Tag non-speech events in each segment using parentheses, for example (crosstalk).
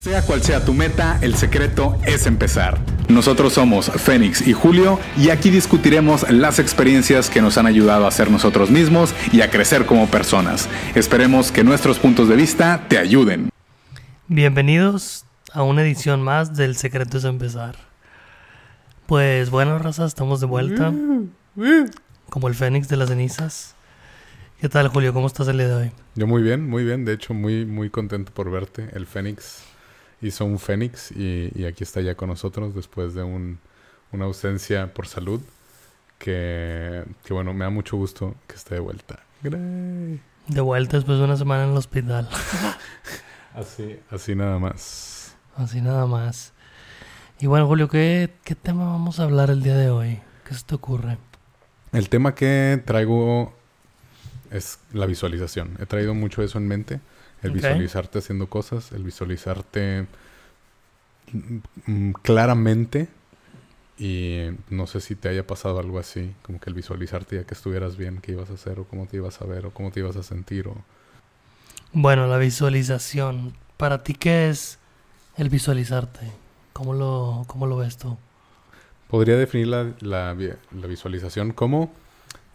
Sea cual sea tu meta, el secreto es empezar. Nosotros somos Fénix y Julio y aquí discutiremos las experiencias que nos han ayudado a ser nosotros mismos y a crecer como personas. Esperemos que nuestros puntos de vista te ayuden. Bienvenidos a una edición más del Secreto es empezar. Pues bueno, raza, estamos de vuelta. Como el Fénix de las cenizas. ¿Qué tal, Julio? ¿Cómo estás el día de hoy? Yo muy bien, muy bien. De hecho, muy, muy contento por verte. El Fénix hizo un Fénix y, aquí está ya con nosotros después de un, una ausencia por salud. Que, que, bueno, me da mucho gusto que esté de vuelta. De vuelta después de una semana en el hospital. (laughs) así, así nada más. Así nada más. Y bueno, Julio, ¿qué, ¿qué tema vamos a hablar el día de hoy? ¿Qué se te ocurre? El tema que traigo es la visualización. He traído mucho eso en mente. El visualizarte haciendo cosas, el visualizarte mm, claramente. Y no sé si te haya pasado algo así, como que el visualizarte ya que estuvieras bien, qué ibas a hacer, o cómo te ibas a ver, o cómo te ibas a sentir. O... Bueno, la visualización. ¿Para ti qué es el visualizarte? ¿Cómo lo, cómo lo ves tú? Podría definir la, la, la visualización como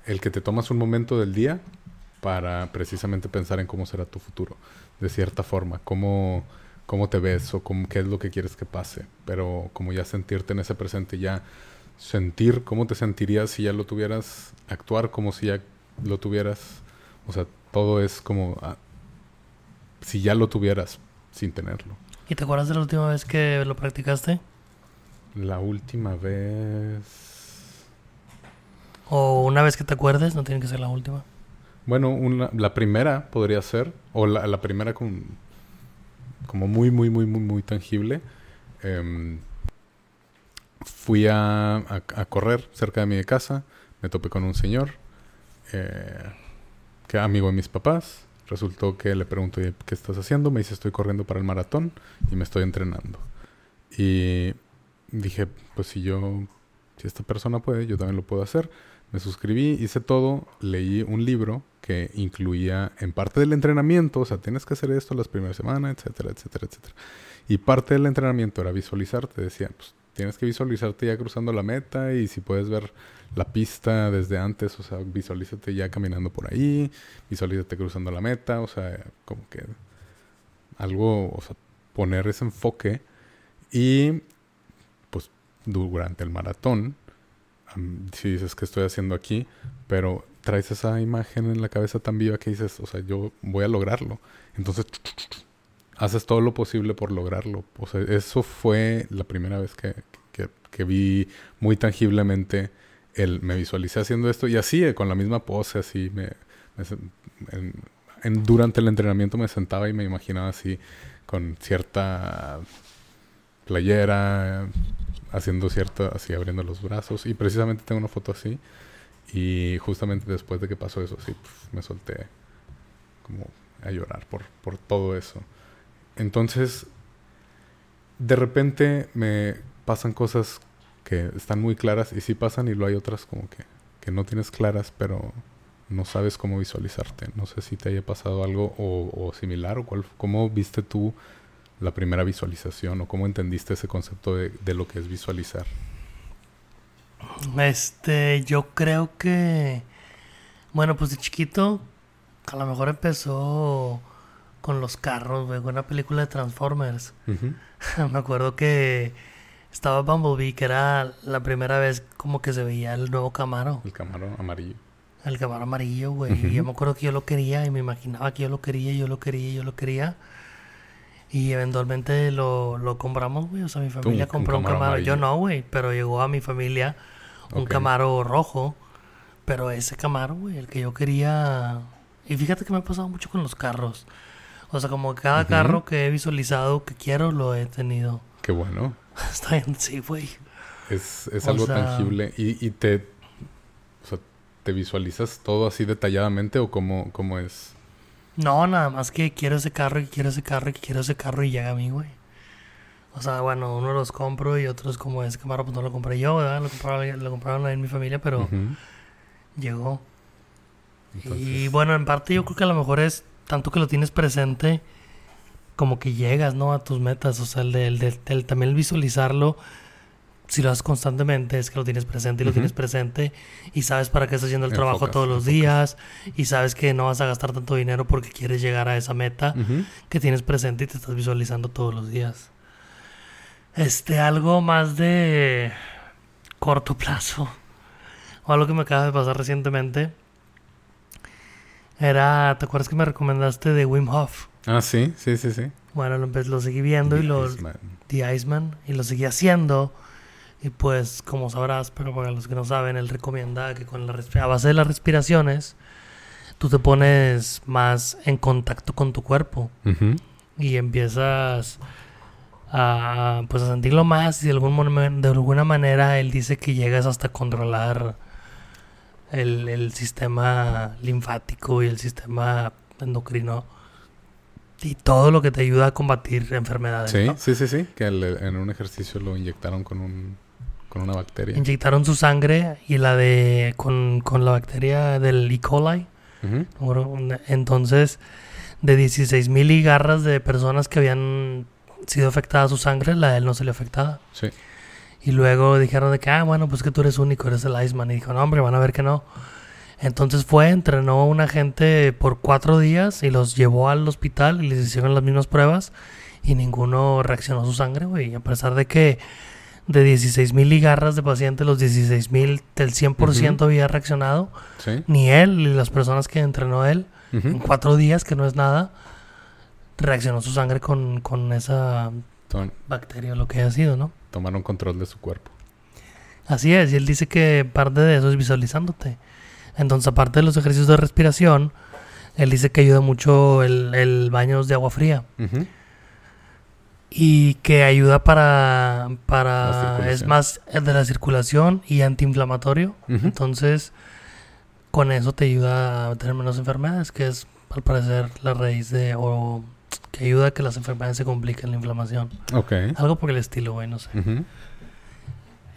el que te tomas un momento del día para precisamente pensar en cómo será tu futuro, de cierta forma, cómo, cómo te ves o cómo, qué es lo que quieres que pase, pero como ya sentirte en ese presente, ya sentir cómo te sentirías si ya lo tuvieras, actuar como si ya lo tuvieras, o sea, todo es como ah, si ya lo tuvieras sin tenerlo. ¿Y te acuerdas de la última vez que lo practicaste? La última vez... O una vez que te acuerdes, no tiene que ser la última. Bueno, una, la primera podría ser, o la, primera con, como muy, muy, muy, muy, muy tangible. Em, fui a, a, correr cerca de mi casa, me topé con un señor, eh, que amigo de mis papás. Resultó que le pregunto, ¿qué estás haciendo? Me dice, estoy corriendo para el maratón y me estoy entrenando. Y dije, pues si yo, si esta persona puede, yo también lo puedo hacer. Me suscribí, hice todo, leí un libro que incluía en parte del entrenamiento, o sea, tienes que hacer esto las primeras semanas, etcétera, etcétera, etcétera. Y parte del entrenamiento era visualizarte, decía, pues tienes que visualizarte ya cruzando la meta y si puedes ver la pista desde antes, o sea, visualízate ya caminando por ahí, visualízate cruzando la meta, o sea, como que algo, o sea, poner ese enfoque y pues durante el maratón si dices que estoy haciendo aquí, pero traes esa imagen en la cabeza tan viva que dices, o sea, yo voy a lograrlo. Entonces, haces todo lo posible por lograrlo. O sea, eso fue la primera vez que, que, vi muy tangiblemente el, me visualicé haciendo esto y así, eh, con la misma pose, así, me, durante el entrenamiento me sentaba y me imaginaba así, con cierta playera, haciendo cierto, así abriendo los brazos. Y precisamente tengo una foto así. Y justamente después de que pasó eso, sí, me solté como a llorar por, por todo eso. Entonces, de repente me pasan cosas que están muy claras y sí pasan y lo hay otras como que, que no tienes claras, pero no sabes cómo visualizarte. No sé si te haya pasado algo o, o similar o cuál, cómo viste tú la primera visualización o cómo entendiste ese concepto de, de lo que es visualizar? Este, yo creo que, bueno, pues de chiquito, a lo mejor empezó con los carros, con una película de Transformers. (laughs) Me acuerdo que estaba Bumblebee, que era la primera vez como que se veía el nuevo Camaro. El Camaro amarillo. El Camaro amarillo, güey. Y yo me acuerdo que yo lo quería y me imaginaba que yo lo quería, yo lo quería, yo lo quería. Y eventualmente lo, lo compramos, güey. O sea, mi familia compró un Camaro. Yo no, güey. Pero llegó a mi familia un Camaro rojo. Pero ese Camaro, güey, el que yo quería... Y fíjate que me ha pasado mucho con los carros. O sea, como cada carro que he visualizado que quiero, lo he tenido. (laughs) Qué bueno. (laughs) Está bien, sí, güey. Es, es algo tangible. Y, y te... O sea, ¿te visualizas todo así detalladamente o cómo, cómo es? No, nada más que quiero ese carro y quiero ese carro y quiero ese carro y llega a mí, güey. O sea, bueno, uno los compro y otros como ese Camaro pues no lo compré yo, ¿verdad? Lo compraron, lo compraron en mi familia, pero llegó. Y bueno, en parte yo creo que a lo mejor es tanto que lo tienes presente como que llegas, ¿no? A tus metas, o sea, el, de, el, también el visualizarlo, si lo haces constantemente, es que lo tienes presente y lo tienes presente y sabes para qué estás haciendo el trabajo todos los días y sabes que no vas a gastar tanto dinero porque quieres llegar a esa meta que tienes presente y te estás visualizando todos los días. Este, algo más de corto plazo. O algo que me acaba de pasar recientemente. Era, ¿te acuerdas que me recomendaste de Wim Hof? Ah, sí, sí, sí, sí. Bueno, lo, lo seguí viendo y lo... Iceman. The Iceman. Y lo seguí haciendo. Y pues, como sabrás, pero para los que no saben, él recomienda que con la a base de las respiraciones, tú te pones más en contacto con tu cuerpo. Y empiezas a, pues a sentirlo más y de, algún, de alguna manera él dice que llegas hasta controlar el, el sistema linfático y el sistema endocrino y todo lo que te ayuda a combatir enfermedades. Sí, sí, sí, sí, que en un ejercicio lo inyectaron con un con una bacteria. Inyectaron su sangre y la de con, con la bacteria del E. coli. Entonces, de 16 mil higarras de personas que habían sido afectada su sangre, la de él no se le afectada. Sí. Y luego dijeron de que, ah, bueno, pues que tú eres único, eres el Iceman. Y dijo, no, hombre, van a ver que no. Entonces fue, entrenó a una gente por cuatro días y los llevó al hospital y les hicieron las mismas pruebas y ninguno reaccionó a su sangre, güey. A pesar de que de 16 mil ligarras de pacientes, los 16 mil del 100% había reaccionado. ¿Sí? Ni él, ni las personas que entrenó él, en cuatro días, que no es nada, reaccionó su sangre con, con esa bacteria o lo que haya sido, ¿no? Tomaron control de su cuerpo. Así es, y él dice que parte de eso es visualizándote. Entonces, aparte de los ejercicios de respiración, él dice que ayuda mucho el, el baño de agua fría. Y que ayuda para, para es más de la circulación y antiinflamatorio. Entonces, con eso te ayuda a tener menos enfermedades, que es al parecer la raíz de, o que ayuda a que las enfermedades se compliquen, la inflamación. Algo por el estilo, güey, no sé.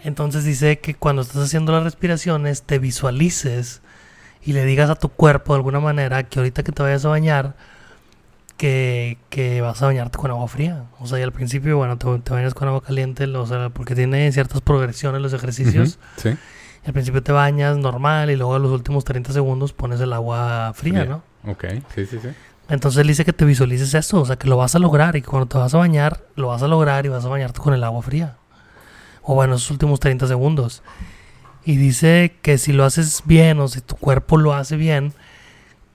Entonces dice que cuando estás haciendo las respiraciones, te visualices y le digas a tu cuerpo de alguna manera que ahorita que te vayas a bañar, que, que vas a bañarte con agua fría. O sea, y al principio, bueno, te, te bañas con agua caliente, o sea, porque tiene ciertas progresiones los ejercicios. sí. al principio te bañas normal y luego a los últimos 30 segundos pones el agua fría, ¿no? Ok, sí, sí, sí. Entonces él dice que te visualices eso, o sea, que lo vas a lograr y cuando te vas a bañar, lo vas a lograr y vas a bañarte con el agua fría. O bueno, esos últimos 30 segundos. Y dice que si lo haces bien o si tu cuerpo lo hace bien,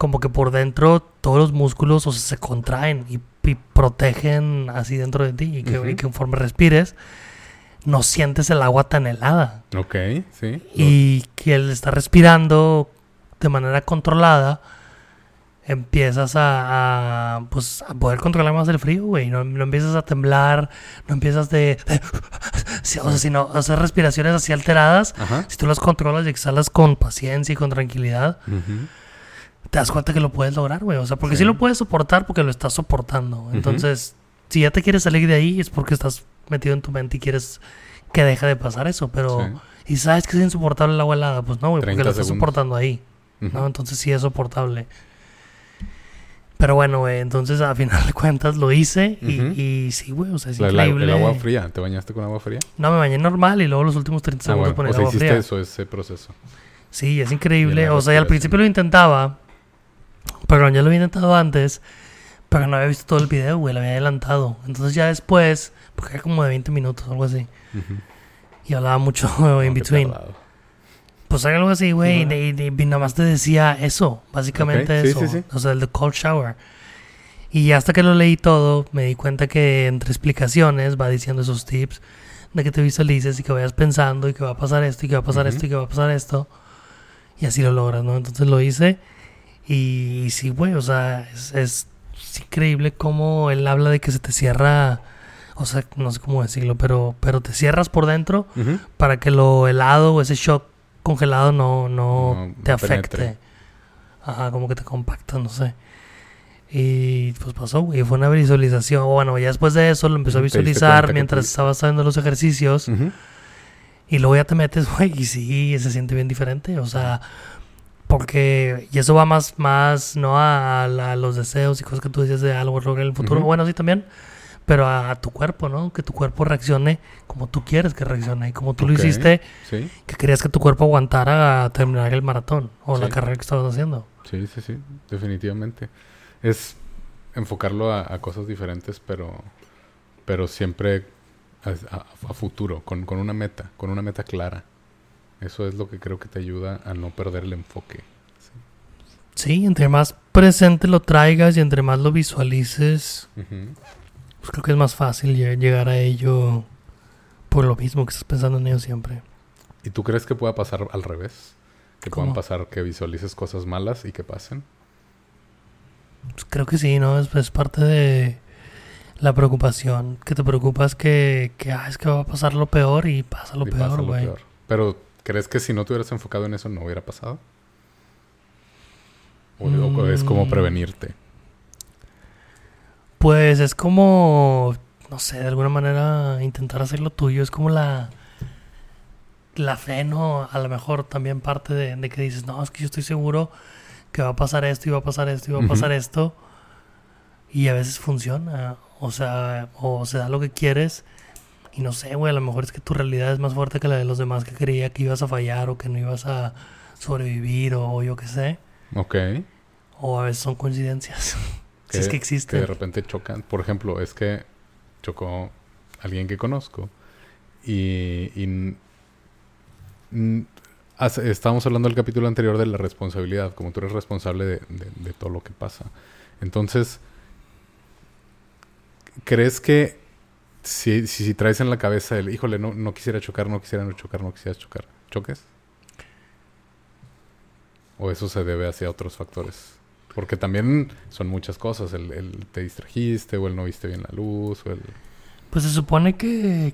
como que por dentro todos los músculos o se contraen y, protegen así dentro de ti y que, y que, conforme respires no sientes el agua tan helada. Ok, sí. Y que él está respirando de manera controlada empiezas a, pues, a poder controlar más el frío, güey. No, no, empiezas a temblar, no empiezas de... (laughs) o sea, si no hacer respiraciones así alteradas, si tú las controlas y exhalas con paciencia y con tranquilidad, te das cuenta que lo puedes lograr, güey. O sea, porque sí. lo puedes soportar porque lo estás soportando. Entonces, si ya te quieres salir de ahí es porque estás metido en tu mente y quieres que deje de pasar eso, pero... Y sabes que es insoportable el agua helada, pues no, güey, porque lo estás soportando ahí. ¿no? Entonces sí es soportable. Pero bueno, güey, entonces a final de cuentas lo hice y, sí, güey, o sea, es increíble. el agua fría, ¿te bañaste con agua fría? No, me bañé normal y luego los últimos 30 ah, segundos o sea, hiciste eso, ese proceso. Sí, es increíble. O sea, al principio lo intentaba, pero ya lo había intentado antes, pero no había visto todo el video, güey, lo había adelantado. Entonces ya después, porque era como de 20 minutos o algo así, y hablaba mucho (laughs) in between. Pues algo así, güey. Y, nada más te decía eso, básicamente eso. O sea, el de cold shower. Y hasta que lo leí todo, me di cuenta que entre explicaciones va diciendo esos tips de que te visualices y que vayas pensando y que va a pasar esto y que va a pasar esto y que va a pasar esto. Y así lo logras, ¿no? Entonces lo hice. Y, sí, güey, o sea, es, increíble cómo él habla de que se te cierra o sea, no sé cómo decirlo, pero, pero te cierras por dentro para que lo helado o ese shock congelado no, no, te afecte. Ajá, como que te compacta, no sé. Y pues pasó, güey. Fue una visualización. Bueno, ya después de eso lo empezó a visualizar mientras estaba haciendo los ejercicios. Y luego ya te metes, (laughs) güey, y sí, se siente bien diferente. O sea, Porque, y eso va más, más no a, los deseos y cosas que tú dices de algo en el futuro, bueno, sí también, pero a, tu cuerpo, ¿no? Que tu cuerpo reaccione como tú quieres que reaccione. Y como tú lo hiciste, que querías que tu cuerpo aguantara a terminar el maratón o la carrera que estabas haciendo. Sí, sí, sí, definitivamente. Es enfocarlo a, cosas diferentes, pero, pero siempre a, futuro, con, con, una meta, con una meta clara. Eso es lo que creo que te ayuda a no perder el enfoque. Sí, entre más presente lo traigas y entre más lo visualices, pues creo que es más fácil llegar a ello por lo mismo que estás pensando en ello siempre. ¿Y tú crees que pueda pasar al revés? Que puedan pasar que visualices cosas malas y que pasen. Pues creo que sí, ¿no? Es, parte de la preocupación. Que te preocupas que, que ah, es que va a pasar lo peor y pasa lo peor, güey. Pero, ¿crees que si no te hubieras enfocado en eso no hubiera pasado? ¿O, es como mm. prevenirte? Pues es como, no sé, de alguna manera intentar hacer lo tuyo. Es como la, la fe, ¿no? A lo mejor también parte de, que dices, no, es que yo estoy seguro que va a pasar esto y va a pasar esto y va a pasar esto. Y a veces funciona. O sea, o se da lo que quieres. Y no sé, güey, a lo mejor es que tu realidad es más fuerte que la de los demás que creía que ibas a fallar o que no ibas a sobrevivir o yo qué sé. Ok. O a veces son coincidencias. (laughs) si es que existen. Que de repente chocan. Por ejemplo, es que chocó alguien que conozco y, y estábamos hablando del capítulo anterior de la responsabilidad, como tú eres responsable de, todo lo que pasa. Entonces, ¿crees que si, si, traes en la cabeza el, híjole, no, no quisiera chocar, no quisiera no chocar, no quisiera chocar, ¿choques? ¿O eso se debe hacia otros factores? Porque también son muchas cosas, el, te distrajiste o el no viste bien la luz o el... Pues se supone que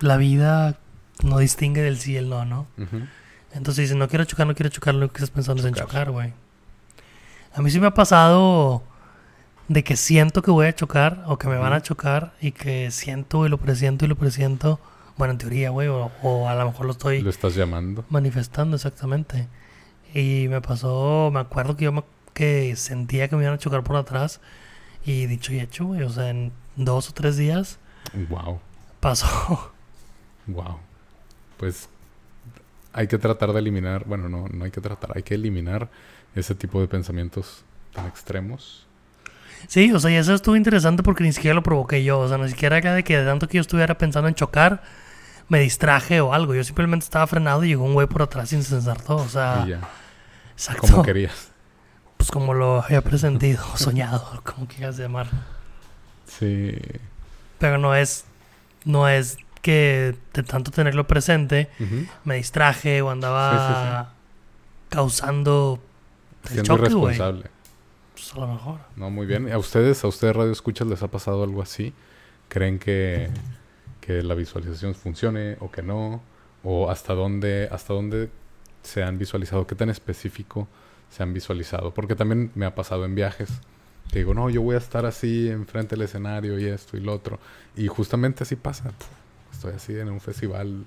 la vida no distingue del sí y el no, ¿no? Entonces dices, no quiero chocar, no quiero chocar, lo que estás pensando es en chocar, güey. A mí sí me ha pasado de que siento que voy a chocar o que me van a chocar y que siento y lo presiento y lo presiento. Bueno, en teoría, güey, o, a lo mejor lo estoy... Lo estás llamando. Manifestando, exactamente. Y me pasó, me acuerdo que yo que sentía que me iban a chocar por atrás y dicho y hecho, güey, o sea, en dos o tres días... Wow. Pasó. (laughs) Wow. Pues hay que tratar de eliminar, bueno, no, no hay que tratar, hay que eliminar ese tipo de pensamientos tan extremos. Sí, o sea, y eso estuvo interesante porque ni siquiera lo provoqué yo, o sea, ni siquiera era de que de tanto que yo estuviera pensando en chocar, me distraje o algo, yo simplemente estaba frenado y llegó un güey por atrás sin censar todo, o sea... Exacto. Como querías. Pues como lo había presentido, (laughs) soñado, como quieras llamarlo. Sí. Pero no es, no es que de tanto tenerlo presente me distraje o andaba causando el Siendo responsable. Pues a lo mejor. No, muy bien. ¿A ustedes, a ustedes Radio Escuchas les ha pasado algo así? ¿Creen que, que la visualización funcione o que no? ¿O hasta dónde, hasta dónde se han visualizado? ¿Qué tan específico se han visualizado? Porque también me ha pasado en viajes. Que digo, no, yo voy a estar así enfrente del escenario y esto y lo otro. Y justamente así pasa estoy así en un festival,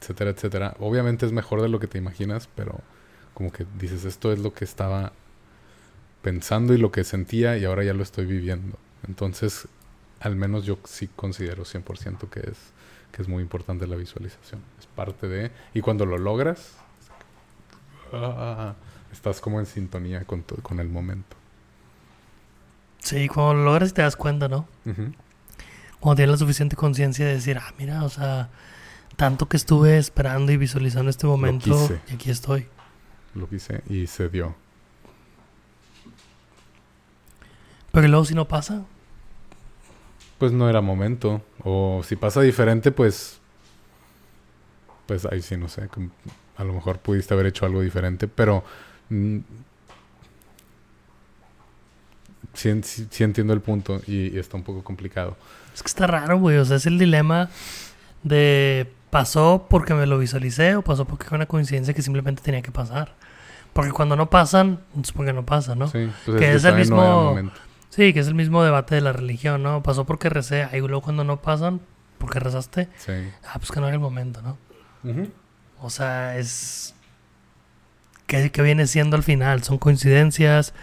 etcétera, etcétera. Obviamente es mejor de lo que te imaginas, pero como que dices, esto es lo que estaba pensando y lo que sentía y ahora ya lo estoy viviendo. Entonces, al menos yo sí considero 100% que es, que es muy importante la visualización. Es parte de... Y cuando lo logras, ah, estás como en sintonía con, con el momento. Sí, cuando lo logras te das cuenta, ¿no? cuando tienes la suficiente conciencia de decir, ah, mira, o sea, tanto que estuve esperando y visualizando este momento y aquí estoy. Lo quise y se dio. Pero luego si no pasa. Pues no era momento. O si pasa diferente, pues... Pues ahí sí, no sé. A lo mejor pudiste haber hecho algo diferente, pero... Mm, sí, entiendo el punto y está un poco complicado. Es que está raro, güey. O sea, es el dilema de pasó porque me lo visualicé o pasó porque fue una coincidencia que simplemente tenía que pasar. Porque cuando no pasan, es porque no pasa, ¿no? Sí, pues que es, el mismo. Sí, que es el mismo debate de la religión, ¿no? Pasó porque recé. Y luego cuando no pasan, porque rezaste. Sí. Ah, pues que no era el momento, ¿no? O sea, es. ¿qué, ¿qué, viene siendo al final? ¿Son coincidencias?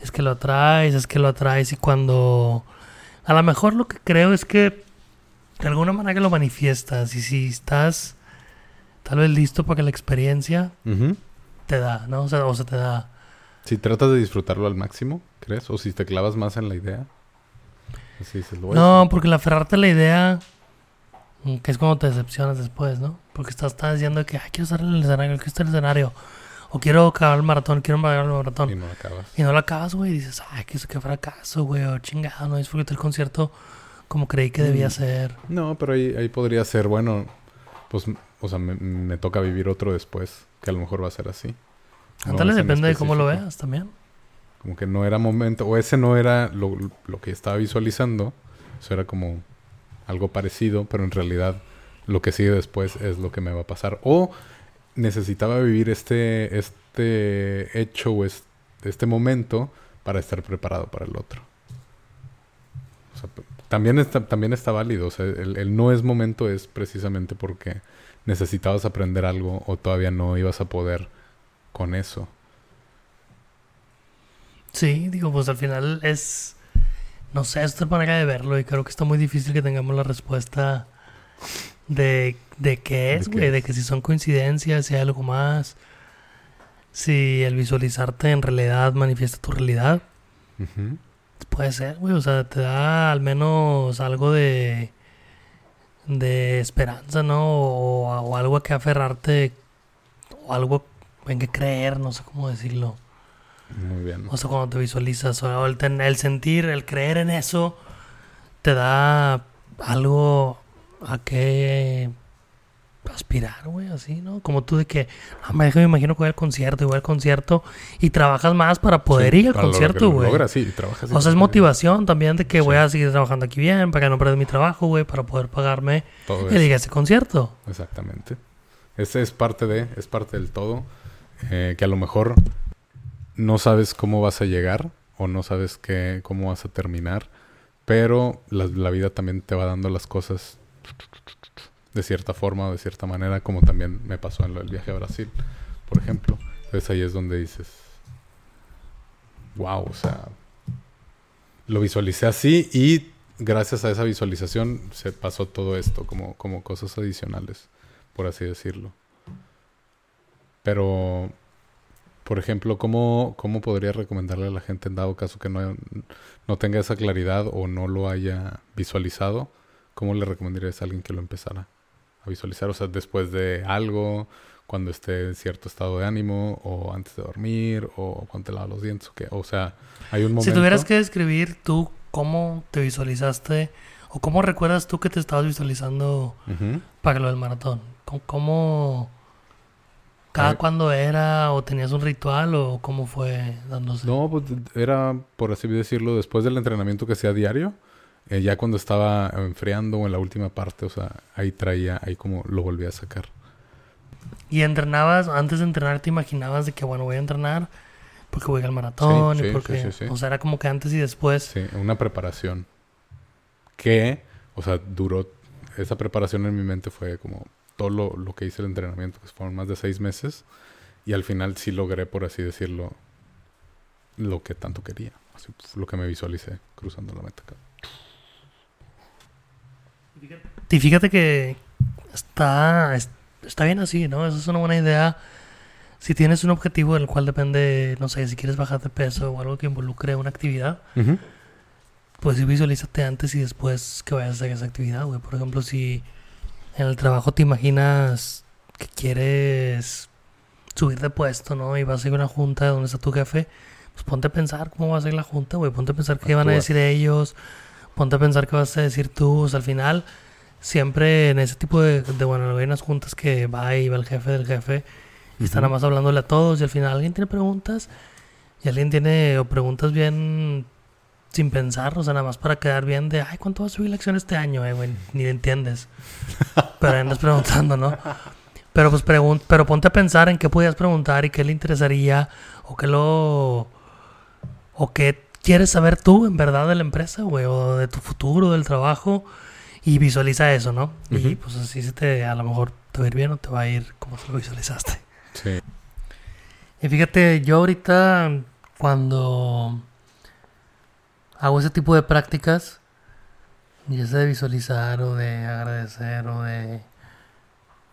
¿Es que lo atraes? ¿Es que lo atraes? Y cuando... A lo mejor lo que creo es que de alguna manera que lo manifiestas y si estás tal vez listo para que la experiencia te da, ¿no? O sea, o sea, te da... Si tratas de disfrutarlo al máximo, ¿crees? O si te clavas más en la idea. no, porque el aferrarte a la idea, mm, que es cuando te decepcionas después, ¿no? Porque estás, estás diciendo que, ay, quiero estar en el escenario, quiero estar en el escenario. O quiero acabar el maratón, quiero acabar el maratón. Y no lo acabas. Y no lo acabas, güey. Y dices, ay, que, qué fracaso, güey. O chingado, no disfruté el concierto como creí que debía mm. ser. No, pero ahí, ahí podría ser, bueno, pues, o sea, me, me toca vivir otro después, que a lo mejor va a ser así. Tal depende de cómo lo veas también. Como que no era momento, o ese no era lo, que estaba visualizando, eso era como algo parecido, pero en realidad lo que sigue después es lo que me va a pasar. O necesitaba vivir este, este hecho o este, momento para estar preparado para el otro. O sea, también está, también está válido. O sea, el, el, no es momento es precisamente porque necesitabas aprender algo o todavía no ibas a poder con eso. Sí, digo, pues al final es, no sé, es otra manera de verlo y creo que está muy difícil que tengamos la respuesta de, de qué es, güey, de, que si son coincidencias, si hay algo más, si el visualizarte en realidad manifiesta tu realidad. Puede ser, güey, o sea, te da al menos algo de, de esperanza, ¿no? O, o algo a que aferrarte, o algo en que creer, no sé cómo decirlo. Muy bien. O sea, cuando te visualizas, o el, el sentir, el creer en eso, te da algo a que aspirar, güey, así, ¿no? Como tú de que, no, me, me imagino que voy al concierto y voy al concierto y trabajas más para poder ir al concierto, güey. Sí, trabajas. O sea, es motivación también de que voy a seguir trabajando aquí bien, para que no pierda mi trabajo, güey, para poder pagarme Todo el ese concierto. Exactamente. Ese es parte de, es parte del todo. Eh, que a lo mejor no sabes cómo vas a llegar o no sabes qué, cómo vas a terminar, pero la, vida también te va dando las cosas de cierta forma o de cierta manera, como también me pasó en el viaje a Brasil, por ejemplo. Entonces ahí es donde dices, wow, o sea, lo visualicé así y gracias a esa visualización se pasó todo esto como, como cosas adicionales, por así decirlo. Pero, por ejemplo, ¿cómo, ¿cómo podría recomendarle a la gente en dado caso que no, no tenga esa claridad o no lo haya visualizado? ¿Cómo le recomendarías a alguien que lo empezara a visualizar? O sea, después de algo, cuando esté en cierto estado de ánimo, o antes de dormir, o cuando te lavas los dientes, o, qué? o sea, hay un momento... Si tuvieras que describir tú cómo te visualizaste, o cómo recuerdas tú que te estabas visualizando para lo del maratón, ¿cómo, ¿Cada cuándo era? ¿O tenías un ritual? ¿O cómo fue dándose? No, pues era, por así decirlo, después del entrenamiento que hacía diario. Eh, ya cuando estaba enfriando o en la última parte, o sea, ahí traía, ahí como lo volví a sacar. ¿Y entrenabas, antes de entrenar, te imaginabas de que, bueno, voy a entrenar porque voy al maratón y porque... o sea, era como que antes y después. Sí, una preparación. Que, o sea, duró... Esa preparación en mi mente fue como todo lo, que hice el entrenamiento, que fueron más de seis meses, y al final sí logré, por así decirlo, lo que tanto quería, así, lo que me visualicé cruzando la meta. Y fíjate que está, está bien así, ¿no? Esa es una buena idea. Si tienes un objetivo del cual depende, no sé, si quieres bajar de peso o algo que involucre una actividad, pues visualízate antes y después que vayas a hacer esa actividad, güey. Por ejemplo, si en el trabajo te imaginas que quieres subir de puesto, ¿no? Y vas a ir a una junta donde está tu jefe, pues ponte a pensar cómo va a ser la junta, güey. Ponte a pensar qué van a decir ellos. Ponte a pensar qué vas a decir tú. O sea, al final, siempre en ese tipo de, de bueno, hay unas juntas que va y va el jefe del jefe y están nada más hablándole a todos y al final alguien tiene preguntas y alguien tiene o preguntas bien sin pensar, o sea, nada más para quedar bien de, ay, ¿cuánto va a subir la acción este año, eh, güey? Ni entiendes. (laughs) Pero andas preguntando, ¿no? Pero pues pregun pero ponte a pensar en qué podías preguntar y qué le interesaría o qué lo... o qué quieres saber tú en verdad de la empresa, güey, o de tu futuro, del trabajo y visualiza eso, ¿no? Y pues así se te, a lo mejor te va a ir bien o te va a ir como si lo visualizaste. Sí. Y fíjate, yo ahorita cuando hago ese tipo de prácticas, ya sea de visualizar o de agradecer o de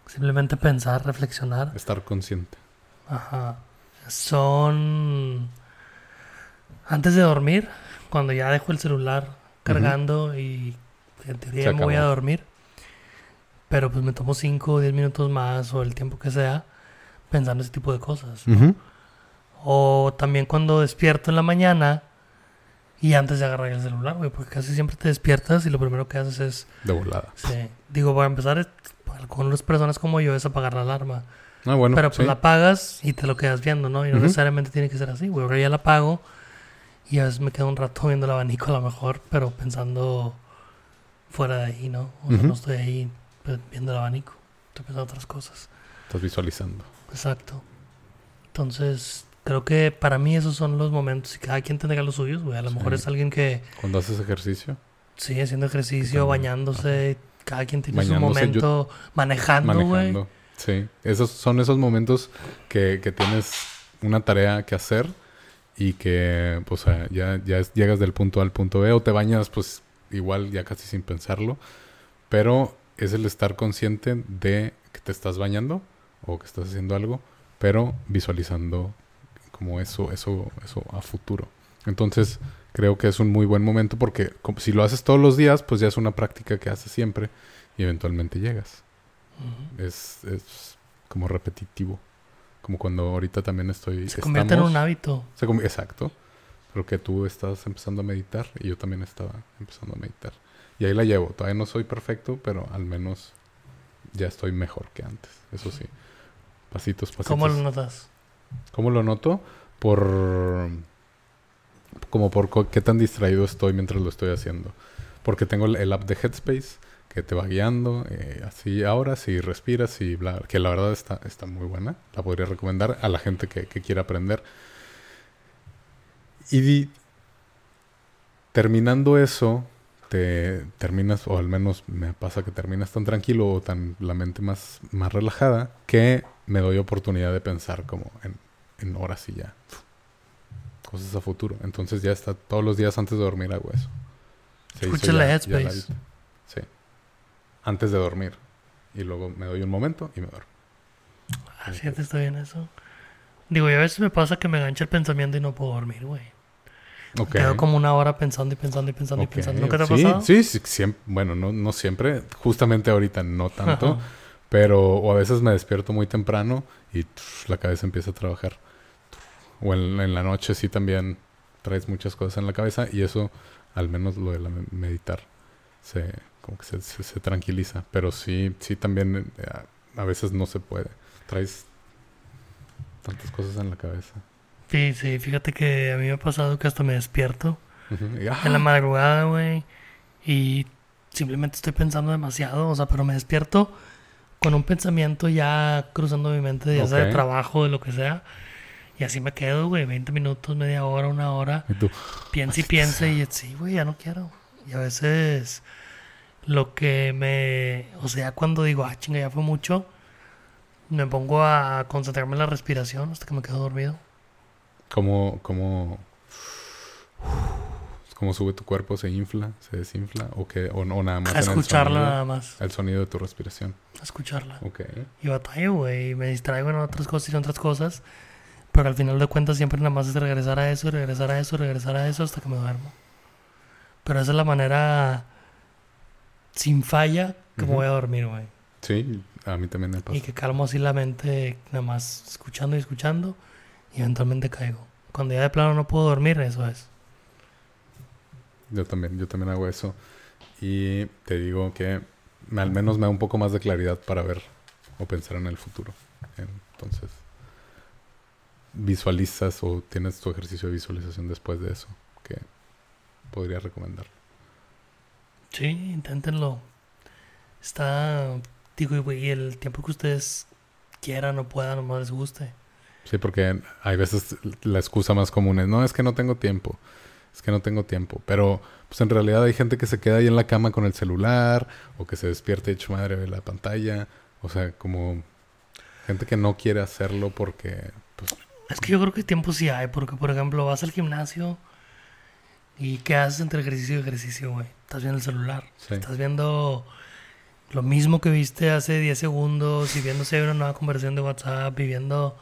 simplemente pensar, reflexionar. Estar consciente. Ajá. Son antes de dormir, cuando ya dejo el celular cargando y en teoría me voy a dormir. Pero pues me tomo 5 o 10 minutos más o el tiempo que sea pensando ese tipo de cosas. O también cuando despierto en la mañana y antes de agarrar el celular, güey, porque casi siempre te despiertas y lo primero que haces es... De volada. Sí. Digo, para empezar, con las personas como yo es apagar la alarma. Ah, bueno, Pero pues la apagas y te lo quedas viendo, ¿no? Y no necesariamente tiene que ser así, güey. Ahora ya la apago y a veces me quedo un rato viendo el abanico a lo mejor, pero pensando fuera de ahí, ¿no? O sea, no estoy ahí pues, viendo el abanico, estoy pensando otras cosas. Estás visualizando. Exacto. Entonces, creo que para mí esos son los momentos y cada quien tendrá los suyos, güey. A lo mejor es alguien que... Cuando haces ejercicio. Sí, haciendo ejercicio, bañándose, cada quien tiene su momento manejando, güey. Sí, esos son esos momentos que, que tienes una tarea que hacer y que, pues, ya, ya llegas del punto A al punto B o te bañas, pues, igual ya casi sin pensarlo. Pero es el estar consciente de que te estás bañando o que estás haciendo algo, pero visualizando como eso, eso, eso a futuro. Entonces, creo que es un muy buen momento porque si lo haces todos los días, pues ya es una práctica que haces siempre y eventualmente llegas. es, es como repetitivo. Como cuando ahorita también estoy... Se convierte en un hábito. exacto. Pero que tú estás empezando a meditar y yo también estaba empezando a meditar. Y ahí la llevo. Todavía no soy perfecto, pero al menos ya estoy mejor que antes. Eso sí. Pasitos, pasitos. ¿Cómo lo notas? ¿Cómo lo noto? Por... Como por qué tan distraído estoy mientras lo estoy haciendo. Porque tengo el app de Headspace que te va guiando, eh, así ahora, si respiras y bla, que la verdad está, está muy buena, la podría recomendar a la gente que, quiera aprender. Y terminando eso, te terminas, o al menos me pasa que terminas tan tranquilo o tan la mente más, más relajada, que me doy oportunidad de pensar como en, en horas y ya. Cosas a futuro. Entonces ya está, todos los días antes de dormir hago eso. Escucha la Headspace antes de dormir. Y luego me doy un momento y me duermo. Así te estoy bien eso. Digo, y a veces me pasa que me gancha el pensamiento y no puedo dormir, güey. Okay. Quedo como una hora pensando y pensando y pensando y pensando. ¿Nunca te ha pasado? Sí, sí, siempre, bueno, no, no siempre. Justamente ahorita no tanto. Pero o a veces me despierto muy temprano y la cabeza empieza a trabajar. O en, en, la noche sí también traes muchas cosas en la cabeza y eso, al menos lo de la meditar, se, como que se, tranquiliza. Pero sí, sí también eh, a, veces no se puede. Traes tantas cosas en la cabeza. Sí, sí, fíjate que a mí me ha pasado que hasta me despierto en la ¡ah! madrugada, güey. Y simplemente estoy pensando demasiado, o sea, pero me despierto con un pensamiento ya cruzando mi mente, ya sea de trabajo, de lo que sea. Y así me quedo, güey, 20 minutos, media hora, una hora. ¿Y Piensa y piensa y sí, güey, ya no quiero. Y a veces lo que me. O sea, cuando digo, ah, chinga, ya fue mucho, me pongo a concentrarme en la respiración hasta que me quedo dormido. ¿Cómo, cómo, cómo sube tu cuerpo? ¿Se infla? ¿Se desinfla? ¿O, qué? o, no, nada más? A escucharla nada más. El sonido de tu respiración. A escucharla. Ok. Y batallo, güey. Me distraigo en otras cosas y en otras cosas. Pero al final de cuentas siempre nada más es regresar a eso, regresar a eso, regresar a eso hasta que me duermo. Pero esa es la manera sin falla que me voy a dormir, güey. Sí, a mí también me pasa. Y que calmo así la mente, nada más escuchando y escuchando, y eventualmente caigo. Cuando ya de plano no puedo dormir, eso es. Yo también, yo también hago eso. Y te digo que al menos me da un poco más de claridad para ver o pensar en el futuro. Entonces, visualizas o tienes tu ejercicio de visualización después de eso, que podría recomendar. Sí, inténtenlo. Está, digo, y el tiempo que ustedes quieran o puedan o no les guste. Sí, porque hay veces la excusa más común es, no, es que no tengo tiempo. Es que no tengo tiempo. Pero, pues en realidad hay gente que se queda ahí en la cama con el celular o que se despierte hecho madre de la pantalla. O sea, como gente que no quiere hacerlo porque, pues, Es que yo creo que tiempo sí hay, porque por ejemplo vas al gimnasio y ¿qué haces entre ejercicio y ejercicio, güey? Estás viendo el celular. Estás viendo lo mismo que viste hace 10 segundos y viendo si hay una nueva conversación de WhatsApp y viendo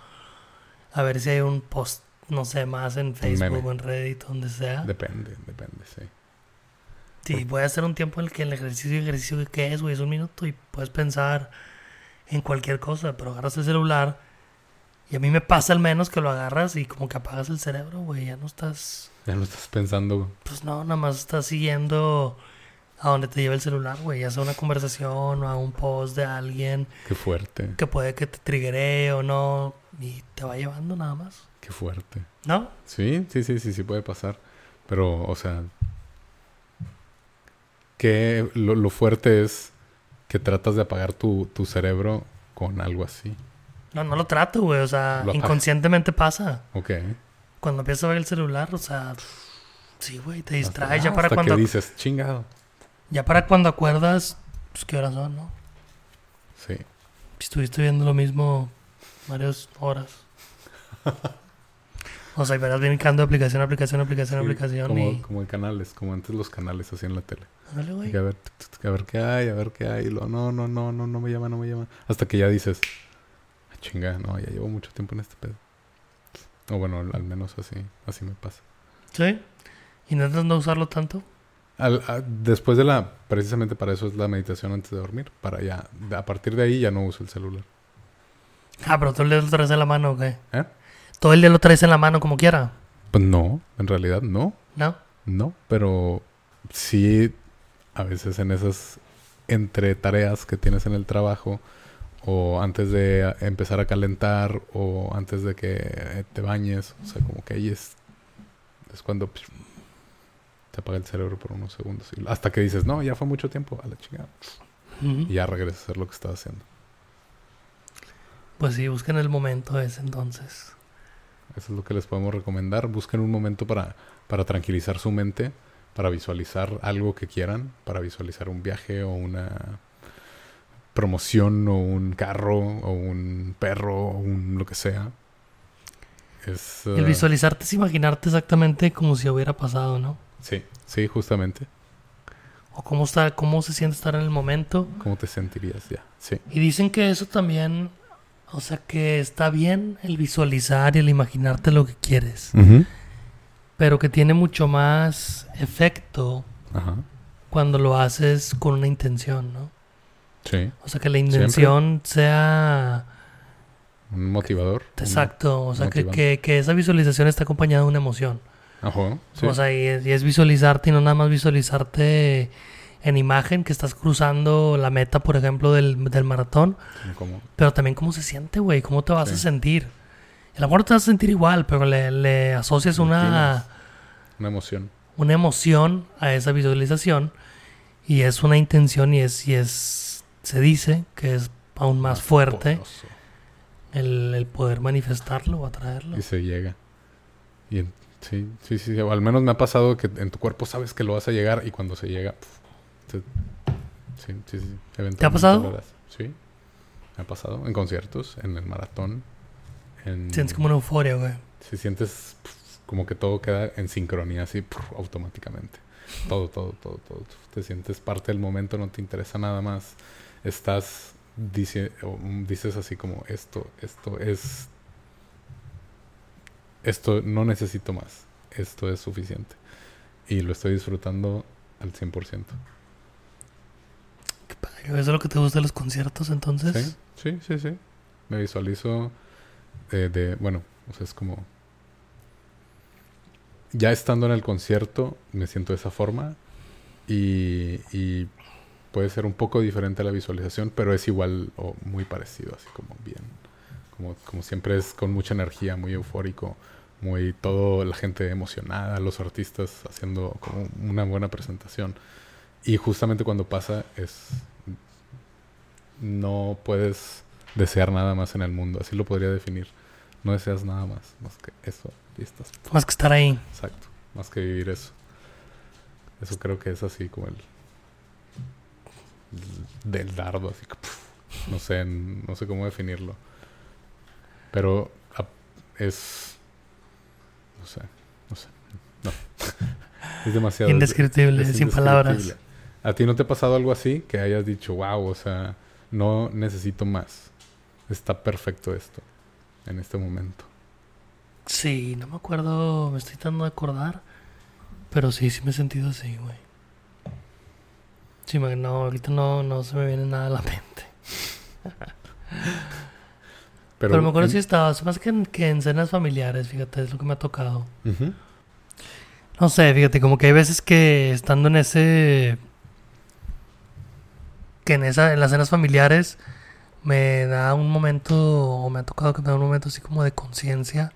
a ver si hay un post, no sé, más en Facebook o en Reddit, donde sea. Depende, depende, sí. Sí, puede ser un tiempo en el que el ejercicio, ejercicio que es, güey, es un minuto y puedes pensar en cualquier cosa, pero agarras el celular y a mí me pasa al menos que lo agarras y como que apagas el cerebro, güey, ya no estás... Ya no estás pensando. Pues no, nada más estás siguiendo a donde te lleva el celular, güey, ya sea una conversación o a un post de alguien. Qué fuerte. Que puede que te triggere o no y te va llevando nada más. Qué fuerte. ¿No? Sí, sí, sí, sí, sí puede pasar. Pero, o sea, que lo, fuerte es que tratas de apagar tu, tu, cerebro con algo así. No, no lo trato, güey. O sea, inconscientemente pasa. Ok. Cuando empiezas a ver el celular, o sea, sí, güey, te distraes ya para hasta cuando. Que dices, chingado. Ya para cuando acuerdas, pues qué horas son, ¿no? Sí. Estuviste viendo lo mismo varias horas. (laughs) o sea, y verás brincando aplicación, aplicación, aplicación, aplicación. Como, y... como en canales, como antes los canales así en la tele. Dale, güey. a ver, a ver qué hay, a ver qué hay. Y lo, no, no, no, no, no me llama, no me llama. Hasta que ya dices, ah, chinga, no, ya llevo mucho tiempo en este pedo. O bueno, al menos así, así me pasa. ¿Sí? ¿Intentas no usarlo tanto? después de la, precisamente para eso es la meditación antes de dormir. Para ya, a partir de ahí ya no uso el celular. Ah, pero todo el día lo traes en la mano, ¿o qué? ¿Eh? Todo el día lo traes en la mano como quiera. Pues no, en realidad no. ¿No? No, pero sí, a veces en esas entre tareas que tienes en el trabajo, o antes de empezar a calentar, o antes de que te bañes, o sea, como que ahí es, es cuando te apaga el cerebro por unos segundos. hasta que dices, no, ya fue mucho tiempo, a la chingada. Y ya regresas a hacer lo que estaba haciendo. Pues sí, busquen el momento ese entonces. Eso es lo que les podemos recomendar. Busquen un momento para, para tranquilizar su mente, para visualizar algo que quieran, para visualizar un viaje o una promoción o un carro o un perro o un lo que sea. Es, el eh, visualizarte es imaginarte exactamente como si hubiera pasado, ¿no? Sí, sí, justamente. O cómo, está, cómo se siente estar en el momento. ¿Cómo te sentirías ya? Sí. Y dicen que eso también, o sea, que está bien el visualizar y el imaginarte lo que quieres. Pero que tiene mucho más efecto cuando lo haces con una intención, ¿no? Sí. O sea, que la intención sea... Un motivador. Exacto. O sea, que, que, que, esa visualización está acompañada de una emoción. Ajá, O sea, y es, visualizarte y no nada más visualizarte en imagen que estás cruzando la meta, por ejemplo, del, maratón. Pero también cómo se siente, güey, cómo te vas a sentir. El amor te vas a sentir igual, pero le, asocias una... Una emoción. Una emoción a esa visualización y es una intención y es, y es se dice que es aún más, fuerte el, el, poder manifestarlo o atraerlo. Y se llega. Y Sí, sí, sí. O al menos me ha pasado que en tu cuerpo sabes que lo vas a llegar y cuando se llega. Sí, sí, sí. ¿Te ha pasado? Sí. Me ha pasado. En conciertos, en el maratón. Sientes como una euforia, güey. Sí, sientes como que todo queda en sincronía así automáticamente. Todo, todo, todo, todo. Te sientes parte del momento, no te interesa nada más. Estás, dice, dices así como esto, esto es esto no necesito más, esto es suficiente. Y lo estoy disfrutando al 100%. ¿Eso es lo que te gusta de los conciertos entonces? Sí, sí, sí, sí. Me visualizo de, bueno, o sea, es como... Ya estando en el concierto, me siento de esa forma y, y puede ser un poco diferente a la visualización, pero es igual o muy parecido, así como bien. Como, como siempre es con mucha energía, muy eufórico, muy todo la gente emocionada, los artistas haciendo como una buena presentación. Y justamente cuando pasa es no puedes desear nada más en el mundo, así lo podría definir. No deseas nada más, más que eso y estás. Más que estar ahí. Exacto, más que vivir eso. Eso creo que es así como el, del dardo, así que no sé, no sé cómo definirlo. Pero es... No sé, no sé. No. (laughs) es demasiado... Indescriptible, sin palabras. ¿A ti no te ha pasado algo así? Que hayas dicho, wow, o sea, no necesito más. Está perfecto esto en este momento. Sí, no me acuerdo, me estoy tratando de acordar. Pero sí, sí me he sentido así, güey. Sí, no, ahorita no, no se me viene nada a la mente. (laughs) Pero, me acuerdo si estaba, más que en, que en cenas familiares, fíjate, es lo que me ha tocado. No sé, fíjate, como que hay veces que estando en ese. Que en esa, en las cenas familiares me da un momento, o me ha tocado que me da un momento así como de conciencia.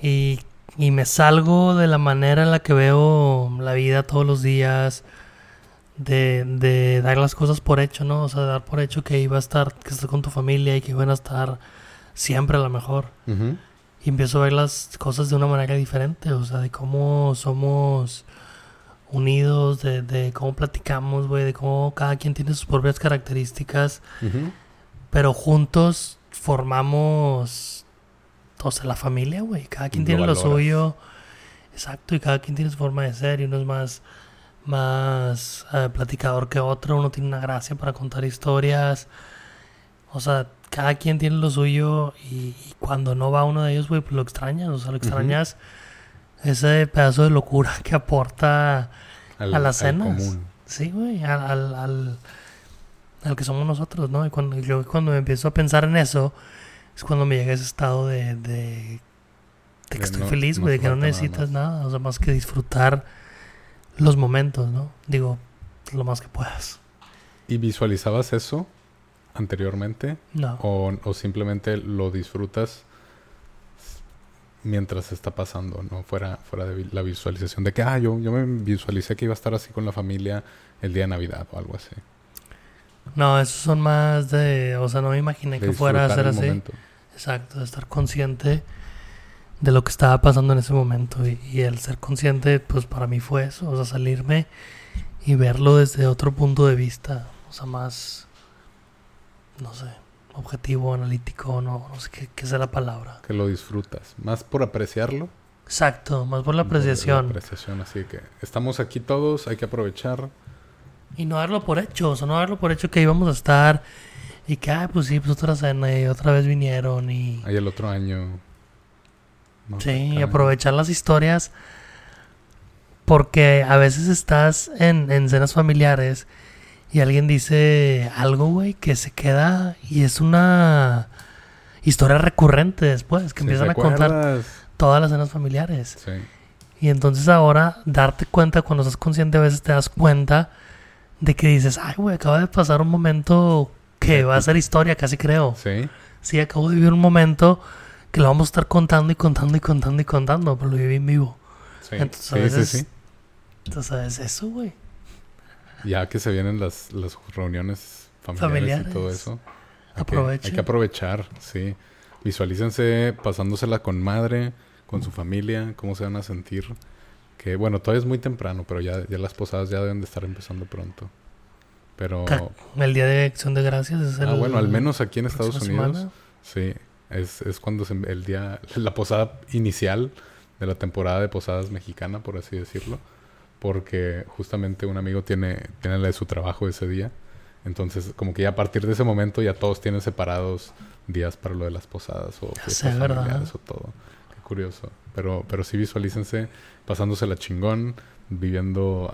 Y, y me salgo de la manera en la que veo la vida todos los días de, de, dar las cosas por hecho, ¿no? O sea, de dar por hecho que iba a estar, que estás con tu familia y que iban a estar siempre a lo mejor. Y empiezo a ver las cosas de una manera diferente, o sea, de cómo somos unidos, de, de cómo platicamos, güey, de cómo cada quien tiene sus propias características, pero juntos formamos, o sea, la familia, güey, cada quien tiene lo suyo, exacto, y cada quien tiene su forma de ser, y uno es más más eh, platicador que otro, uno tiene una gracia para contar historias. O sea, cada quien tiene lo suyo y, cuando no va uno de ellos, güey, pues lo extrañas. O sea, lo extrañas. Ese pedazo de locura (laughs) que aporta a las cenas. Sí, güey, al, al, al, que somos nosotros, ¿no? Y cuando yo cuando me empiezo a pensar en eso, es cuando me llega ese estado de, de, que estoy feliz, güey, de que no necesitas nada, o sea, más que disfrutar los momentos, ¿no? Digo, lo más que puedas. ¿Y visualizabas eso anteriormente? No. ¿O, simplemente lo disfrutas mientras está pasando, ¿no? Fuera, fuera de la visualización de que, ah, yo, yo me visualicé que iba a estar así con la familia el día de Navidad o algo así. No, esos son más de, o sea, no me imaginé que fuera a ser así. Exacto, de estar consciente de lo que estaba pasando en ese momento y, el ser consciente pues para mí fue eso, o sea, salirme y verlo desde otro punto de vista, o sea, más, no sé, objetivo, analítico, no, no sé qué, qué sea la palabra. Que lo disfrutas, más por apreciarlo. Exacto, más por la apreciación. Por la apreciación, así que estamos aquí todos, hay que aprovechar. Y no darlo por hecho, o sea, no darlo por hecho que íbamos a estar y que, ay, pues sí, pues otra cena y otra vez vinieron y... Ahí el otro año sí, aprovechar las historias. Porque a veces estás en, en cenas familiares y alguien dice algo, güey, que se queda y es una historia recurrente después, que empiezan a contar todas las cenas familiares. Sí. Y entonces ahora darte cuenta, cuando estás consciente, a veces te das cuenta de que dices, ay, güey, acaba de pasar un momento que va a ser historia, casi creo. Sí. Sí, acabo de vivir un momento que lo vamos a estar contando y contando y contando y contando, pero lo viví en vivo. Sí, entonces, sí, sí, Entonces, eso, güey. Ya que se vienen las, las reuniones familiares, y todo eso. Aprovechen. hay que aprovechar, sí. Visualícense pasándosela con madre, con su familia, cómo se van a sentir. Que bueno, todavía es muy temprano, pero ya, ya las posadas ya deben de estar empezando pronto. Pero... El Día de Acción de Gracias es el... Ah, bueno, al menos aquí en Estados Unidos. Sí, es, es cuando se, el día, la posada inicial de la temporada de posadas mexicana, por así decirlo. Porque justamente un amigo tiene, tiene la de su trabajo ese día. Entonces, como que ya a partir de ese momento ya todos tienen separados días para lo de las posadas o fiestas familiares o todo. Qué curioso. Pero, pero sí visualícense pasándose la chingón, viviendo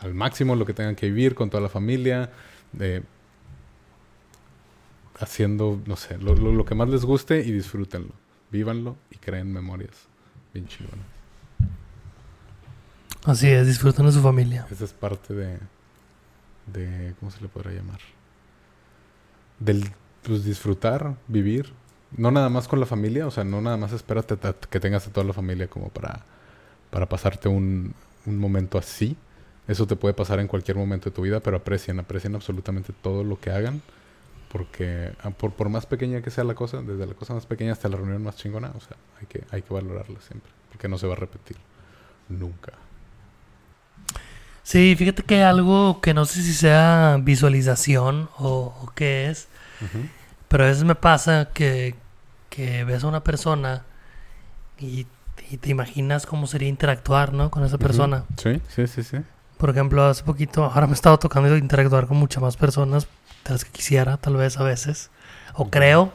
al máximo lo que tengan que vivir con toda la familia. Eh, haciendo, no sé, lo, lo, que más les guste y disfrútenlo. Vívanlo y creen memorias bien chingonas. Así es, disfruten de su familia. Esa es parte de, de ¿cómo se le podrá llamar? Del pues, disfrutar, vivir. No nada más con la familia, o sea, no nada más espérate que tengas a toda la familia como para, para pasarte un, un momento así. Eso te puede pasar en cualquier momento de tu vida, pero aprecien, aprecien absolutamente todo lo que hagan porque ah, por, por más pequeña que sea la cosa, desde la cosa más pequeña hasta la reunión más chingona, o sea, hay que, hay que valorarla siempre, porque no se va a repetir nunca. Sí, fíjate que algo que no sé si sea visualización o, qué es, pero a veces me pasa que, que ves a una persona y, te imaginas cómo sería interactuar, ¿no? Con esa persona. Sí, sí, sí, sí. Por ejemplo, hace poquito, ahora me he estado tocando interactuar con muchas más personas de las que quisiera, tal vez a veces. O creo,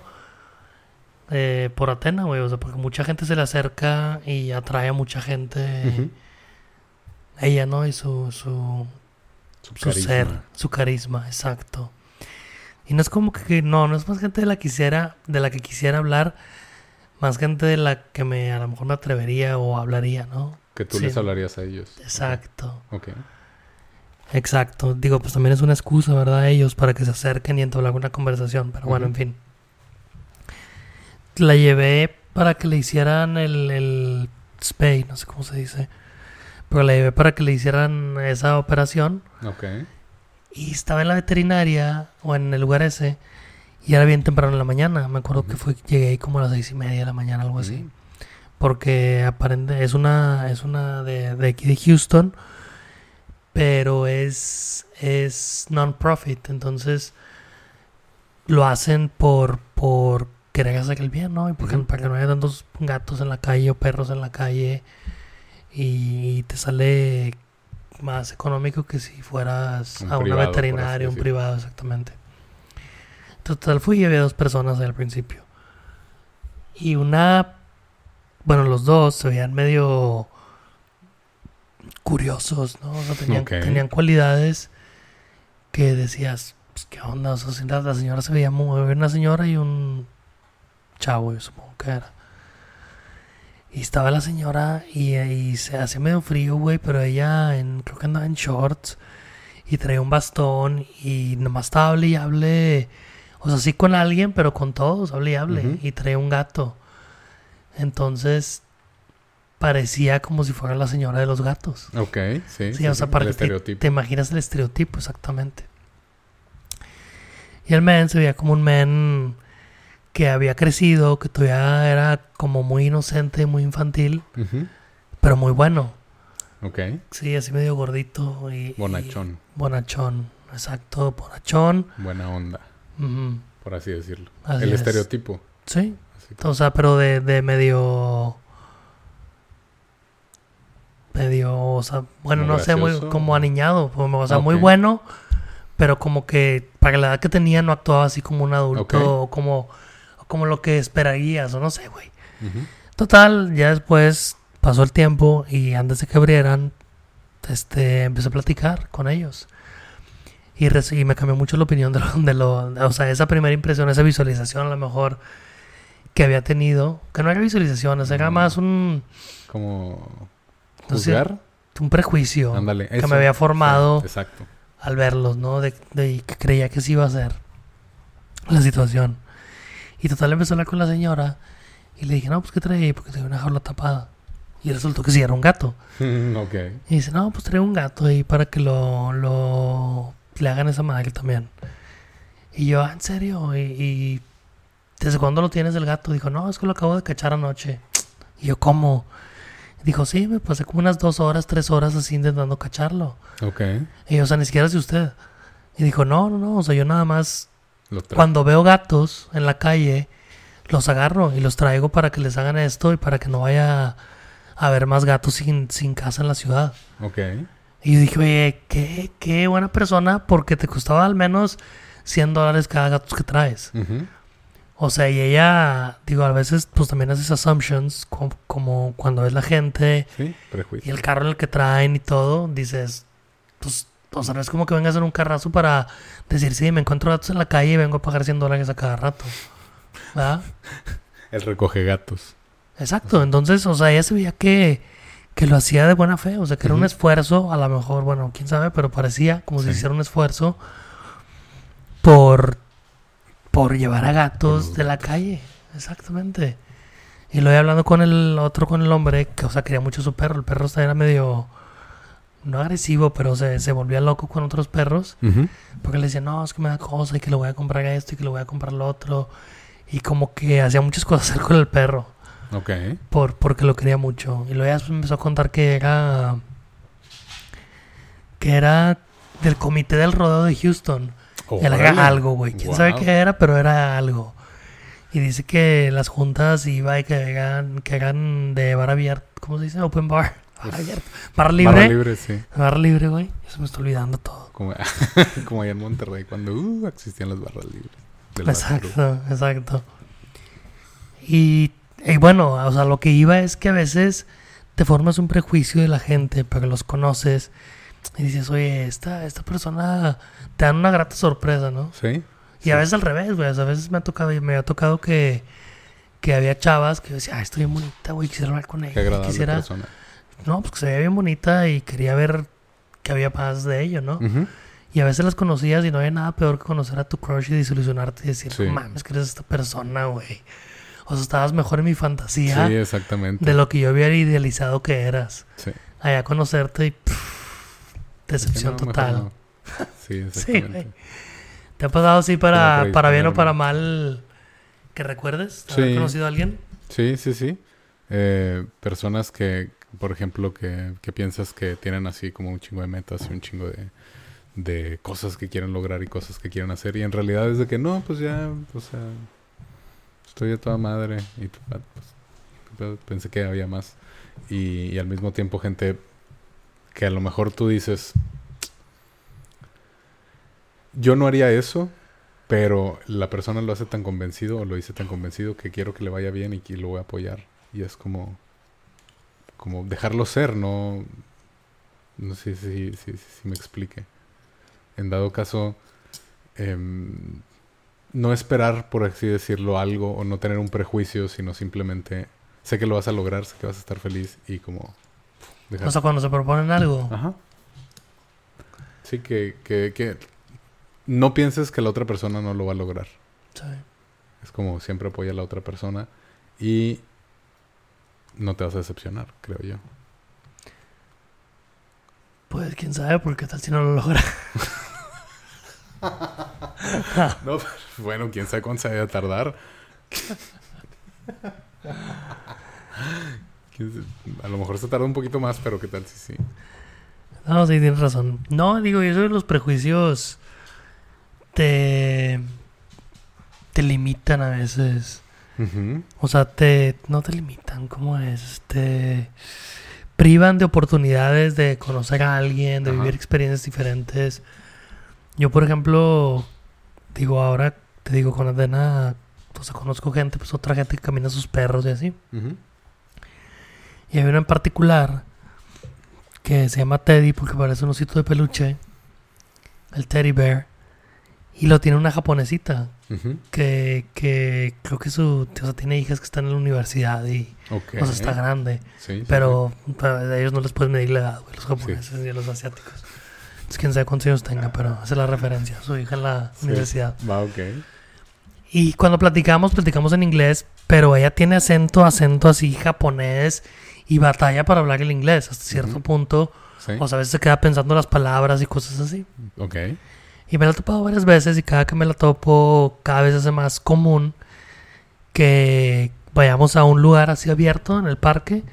eh, por Atena, güey. O sea, porque mucha gente se le acerca y atrae a mucha gente. Ella, ¿no? Y su, su, su, ser, su carisma, exacto. Y no es como que, no, no es más gente de la quisiera, de la que quisiera hablar, más gente de la que me, a lo mejor me atrevería o hablaría, ¿no? Que tú les hablarías a ellos. Exacto. Ok. Exacto. Digo, pues también es una excusa, ¿verdad? Ellos para que se acerquen y entablar una conversación. Pero bueno, en fin. La llevé para que le hicieran el, el spay, no sé cómo se dice. Pero la llevé para que le hicieran esa operación. Ok. Y estaba en la veterinaria o en el lugar ese. Y era bien temprano en la mañana. Me acuerdo que fue, llegué ahí como a las seis y media de la mañana, algo así. Porque aparente, es una, es una de, de aquí de Houston. Pero es, es non-profit. Entonces lo hacen por, por querer hacer el bien, ¿no? Y porque, para que no haya tantos gatos en la calle o perros en la calle. Y te sale más económico que si fueras a una veterinaria, un privado, exactamente. Total, fui y había dos personas al principio. Y una, bueno, los dos se veían medio curiosos, ¿no? O sea, tenían, tenían cualidades que decías, pues, ¿qué onda? O sea, la, señora se veía muy, una señora y un chavo, yo supongo que era. Y estaba la señora y, se hace medio frío, güey, pero ella en, creo que andaba en shorts y traía un bastón y nomás estaba hable y hable, o sea, sí con alguien, pero con todos, hable y hable, y traía un gato. Entonces parecía como si fuera la señora de los gatos. Ok, sí. Sí, o sea, para te, te, imaginas el estereotipo, exactamente. Y el men se veía como un men que había crecido, que todavía era como muy inocente, muy infantil, pero muy bueno. Ok. Sí, así medio gordito y... Bonachón. bonachón, exacto, bonachón. Buena onda, por así decirlo. El estereotipo. Sí. O sea, pero de, de medio... Medio, o sea, bueno, no sé, muy como aniñado, o sea, muy bueno, pero como que para la edad que tenía no actuaba así como un adulto, o como como lo que esperarías, o no sé, güey. Total, ya después pasó el tiempo y antes de que abrieran, este, empecé a platicar con ellos. Y, y me cambió mucho la opinión de lo, de lo, o sea, esa primera impresión, esa visualización a lo mejor que había tenido, que no era visualización, era mm. más un... Como... Juzgar. un prejuicio que me había formado exacto. al verlos, ¿no? De, de, que creía que sí iba a ser la situación. Y total empezó a hablar con la señora y le dije, no, pues ¿qué trae? Porque tenía una jaula tapada. Y resultó que sí era un gato. (laughs) Y dice, no, pues trae un gato ahí para que lo, lo le hagan esa madre también. Y yo, ah, ¿en serio? Y, ¿desde cuándo lo tienes el gato? Dijo, no, es que lo acabo de cachar anoche. Y yo, ¿cómo? Dijo, sí, me pasé como unas dos horas, tres horas así intentando cacharlo. Ok. Y yo, o sea, ni siquiera de usted. Y dijo, no, no, no, o sea, yo nada más cuando veo gatos en la calle, los agarro y los traigo para que les hagan esto y para que no vaya a haber más gatos sin, sin casa en la ciudad. Ok. Y yo dije, oye, qué, qué buena persona porque te costaba al menos 100 dólares cada gato que traes. O sea, y ella, digo, a veces pues también haces assumptions como, cuando ves la gente sí, y el carro en el que traen y todo, dices, pues o sea, no es como que vengas en un carrazo para decir, sí, me encuentro gatos en la calle y vengo a pagar 100 dólares a cada rato. ¿Verdad? (laughs) El recoge gatos. Exacto. Entonces, o sea, ella se veía que, que lo hacía de buena fe. O sea, que era un esfuerzo, a lo mejor, bueno, quién sabe, pero parecía como si hiciera un esfuerzo por, por llevar a gatos de la calle. Exactamente. Y lo he hablando con el otro, con el hombre, que, o sea, quería mucho su perro. El perro era medio no agresivo, pero se, se volvía loco con otros perros. Porque le decía, no, es que me da cosa y que le voy a comprar esto y que le voy a comprar lo otro. Y como que hacía muchas cosas (laughs) con el perro. Ok. Por, porque lo quería mucho. Y luego ya empezó a contar que era. que era del comité del rodeo de Houston. Era algo, güey. Quién sabe qué era, pero era algo. Y dice que las juntas iba y que hagan, que de bar abierto, ¿cómo se dice? Open bar. Bar abierto. Bar libre. Barra libre, sí. Bar libre, güey. Eso me está olvidando todo. Como, (laughs) como allá en Monterrey, cuando uh, existían las barras libres. Exacto, exacto. Y, y bueno, o sea, lo que iba es que a veces te formas un prejuicio de la gente, pero los conoces y dices, oye, esta, esta persona te dan una grata sorpresa, ¿no? Sí. Y a veces al revés, güey. o sea, a veces me ha tocado, me ha tocado que, que había chavas que yo decía, ah, estoy bien bonita, güey, quisiera hablar con ella. Qué agradable quisiera... persona. No, pues que se veía bien bonita y quería ver que había más de ello, ¿no? Y a veces las conocías y no había nada peor que conocer a tu crush y desilusionarte y decir, Sí. no mames, que eres esta persona, güey. O sea, estabas mejor en mi fantasía Sí, exactamente. de lo que yo había idealizado que eras. Sí. Allá conocerte y pff, decepción no, total. no. (laughs) Sí, exactamente. ¿Te ha pasado así para, para para bien o para mal que recuerdes? ¿Haber Sí. conocido a alguien? Sí, sí, sí. Eh, personas que, por ejemplo, que, que piensas que tienen así como un chingo de metas y un chingo de, de cosas que quieren lograr y cosas que quieren hacer. Y en realidad es de que no, pues ya, o sea, estoy a toda madre. Y tú, ah, pues, pues, pensé que había más. Y, y al mismo tiempo gente que a lo mejor tú dices, yo no haría eso, pero la persona lo hace tan convencido o lo dice tan convencido que quiero que le vaya bien y que lo voy a apoyar. Y es como, como dejarlo ser, no, no sé si, si, si- si me explique. En dado caso, em, no esperar, por así decirlo, algo o no tener un prejuicio, sino simplemente sé que lo vas a lograr, sé que vas a estar feliz y como dejar- O sea, cuando se proponen algo. Ajá. Sí, que, que, que no pienses que la otra persona no lo va a lograr. Sí. Es como siempre apoya a la otra persona y no te vas a decepcionar, creo yo. Pues quién sabe, porque tal si no lo logra. (laughs) (laughs) No, bueno, quién sabe cuánto se vaya a tardar. (laughs) A lo mejor se tarda un poquito más, pero qué tal si sí. No, sí, tienes razón. No, digo, eso de los prejuicios te, te limitan a veces. O sea, te no te limitan, ¿cómo es? Te privan de oportunidades de conocer a alguien, de Ajá. vivir experiencias diferentes. Yo, por ejemplo, digo, ahora te digo, con Adena, o sea, conozco gente, pues otra gente que camina a sus perros y así. Y hay uno en particular que se llama Teddy porque parece un osito de peluche, el Teddy Bear, y lo tiene una japonesita Ujú. que, que creo que su, o sea, tiene hijas que están en la universidad y, Ok. o sea, está grande, Sí, sí, pero pero a ellos no les puedes medir la edad, güey, los japoneses y a los asiáticos. Es quién sabe cuántos años tenga, pero esa es la referencia, su hija en la Sí. universidad. sí. Va, ok. Y cuando platicamos, platicamos en inglés, pero ella tiene acento, acento así japonés y batalla para hablar el inglés hasta cierto Ujú. punto. Sí. O sea, a veces se queda pensando las palabras y cosas así. ok. Y me la he topado varias veces y cada que me la topo, cada vez hace más común que vayamos a un lugar así abierto en el parque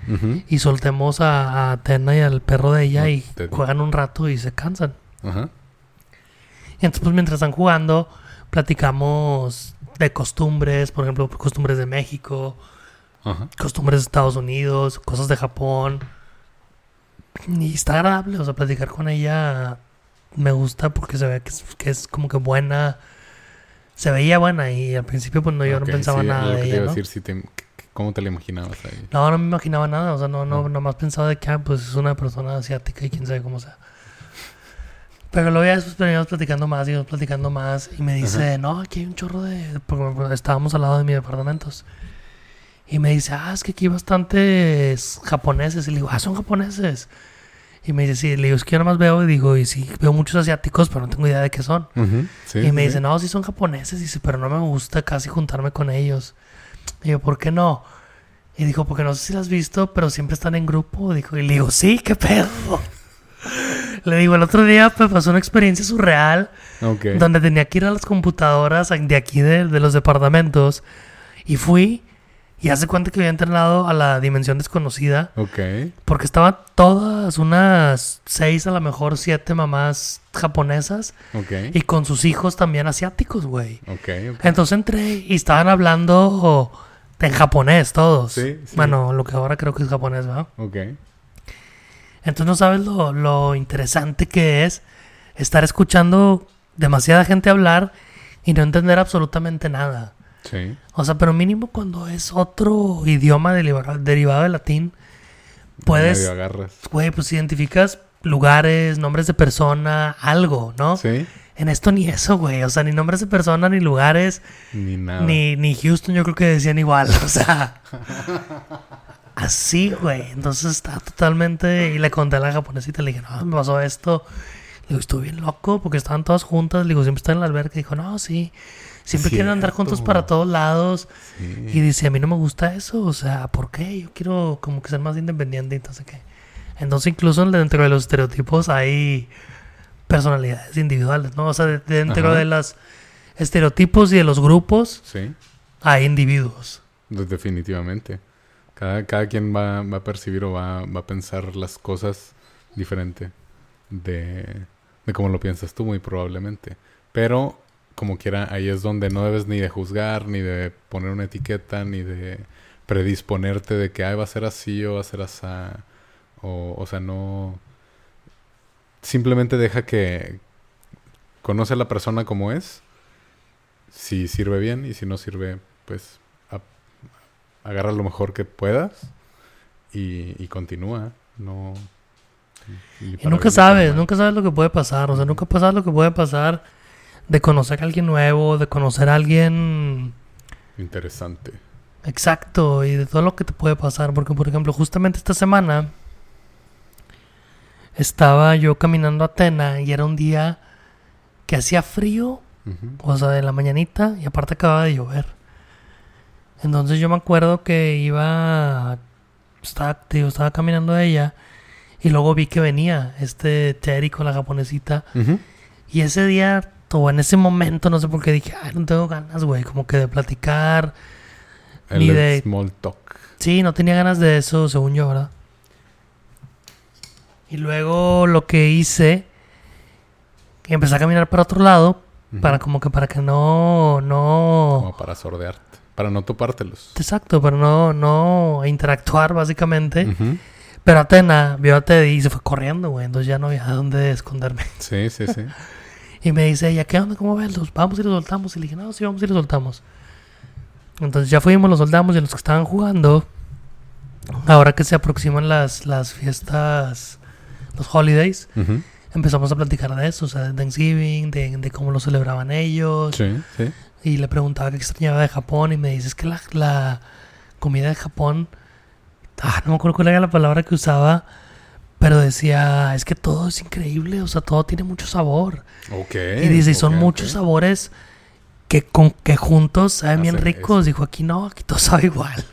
y soltemos a, a Atena y al perro de ella y te- juegan un rato y se cansan. Ajá. Y entonces, pues mientras están jugando, platicamos de costumbres, por ejemplo, costumbres de México, Ajá. costumbres de Estados Unidos, cosas de Japón. Y está agradable, o sea, platicar con ella me gusta porque se ve que es, que es como que buena. Se veía buena y al principio pues no, yo Ok, no pensaba sí, nada de decir, si te- ¿Cómo te la imaginabas ahí? No, no me imaginaba nada, o sea, no, no, No. nomás pensaba de que ah, pues es una persona asiática y quién sabe cómo sea. Pero luego ya después veníamos platicando más y íbamos platicando más y me dice, no, aquí hay un chorro de... porque estábamos al lado de mis departamentos. Y me dice, ah, es que aquí hay bastantes japoneses. Y le digo, ah, son japoneses. Y me dice, sí, le digo, es que yo nomás veo y digo, y sí, veo muchos asiáticos, pero no tengo idea de qué son. Sí, y me sí. dice, no, sí son japoneses. Dice, pero no me gusta casi juntarme con ellos. Y yo, ¿por qué no? Y dijo, porque no sé si las has visto, pero siempre están en grupo. Dijo, y le digo, sí, qué pedo. (laughs) le digo, el otro día me pasó una experiencia surreal Ok. donde tenía que ir a las computadoras de aquí de, de los departamentos. Y fui Y hace cuenta que había entrenado a la dimensión desconocida. Ok. Porque estaban todas unas seis, a lo mejor siete mamás japonesas. Ok. Y con sus hijos también asiáticos, güey. Ok, ok. Entonces entré y estaban hablando en japonés todos. Sí, sí. Bueno, lo que ahora creo que es japonés, ¿verdad? Ok. Entonces no sabes lo, lo interesante que es estar escuchando demasiada gente hablar y no entender absolutamente nada. Sí. O sea, pero mínimo cuando es otro idioma deriva- derivado del latín, puedes, güey, pues identificas lugares, nombres de persona, algo, ¿no? Sí. En esto ni eso, güey. O sea, ni nombres de persona, ni lugares, Ni nada. ni, ni Houston yo creo que decían igual. (laughs) O sea, así, güey. Entonces está totalmente... Y le conté a la japonesita, le dije, no, me pasó esto. Le digo, estuve bien loco porque estaban todas juntas. Le digo, siempre están en la alberca. Y dijo, no, sí. Siempre quieren andar juntos para todos lados. Sí. Y dice, a mí no me gusta eso. O sea, ¿por qué? Yo quiero como que ser más independiente sé qué. Entonces, incluso dentro de los estereotipos hay personalidades individuales, ¿no? O sea, de- dentro Ajá. de los estereotipos y de los grupos Sí. hay individuos. De- Definitivamente. Cada, cada quien va, va a percibir o va, va a pensar las cosas diferente de, de cómo lo piensas tú, muy probablemente. Pero, como quiera, ahí es donde no debes ni de juzgar, ni de poner una etiqueta, ni de predisponerte de que Ay, va a ser así o va a ser así. O, o sea, no. Simplemente deja que. Conoce a la persona como es. Si sirve bien y si no sirve, pues a- agarra lo mejor que puedas y, y continúa. No. Y nunca sabes, nunca sabes lo que puede pasar. O sea, nunca sabes lo que puede pasar de conocer a alguien nuevo, de conocer a alguien Interesante. exacto y de todo lo que te puede pasar. Porque, por ejemplo, justamente esta semana estaba yo caminando a Atena y era un día que hacía frío, Ujú. o sea, de la mañanita y aparte acababa de llover. Entonces yo me acuerdo que iba, estaba, digo, estaba caminando a ella y luego vi que venía este Terry con la japonesita. Y ese día, o en ese momento, no sé por qué dije, ay, no tengo ganas, güey, como que de platicar. El Ni de- small talk. Sí, no tenía ganas de eso, según yo, ¿verdad? Y luego lo que hice, empecé a caminar para otro lado, para como que para que no, no... Como para sordearte. Para no topártelos. Exacto, para no, no interactuar básicamente. Pero Atena vio a Teddy y se fue corriendo, güey, entonces ya no había dónde esconderme. Sí, sí, sí. (laughs) Y me dice ella, ¿qué onda? ¿Cómo ves? ¿Los vamos y los soltamos? Y le dije, no, sí, vamos y los soltamos. Entonces ya fuimos, los soltamos y los que estaban jugando, ahora que se aproximan las, las fiestas, los holidays, Ujú. empezamos a platicar de eso, o sea, de Thanksgiving, de, de cómo lo celebraban ellos. Sí, sí. Y le preguntaba qué extrañaba de Japón y me dice, es que la, la comida de Japón, ah, no me acuerdo cuál era la palabra que usaba, pero decía, es que todo es increíble, o sea, todo tiene mucho sabor. Ok. Y dice, y son muchos sabores que, con, que juntos saben bien ricos. eso. Dijo, aquí no, aquí todo (laughs) sabe igual.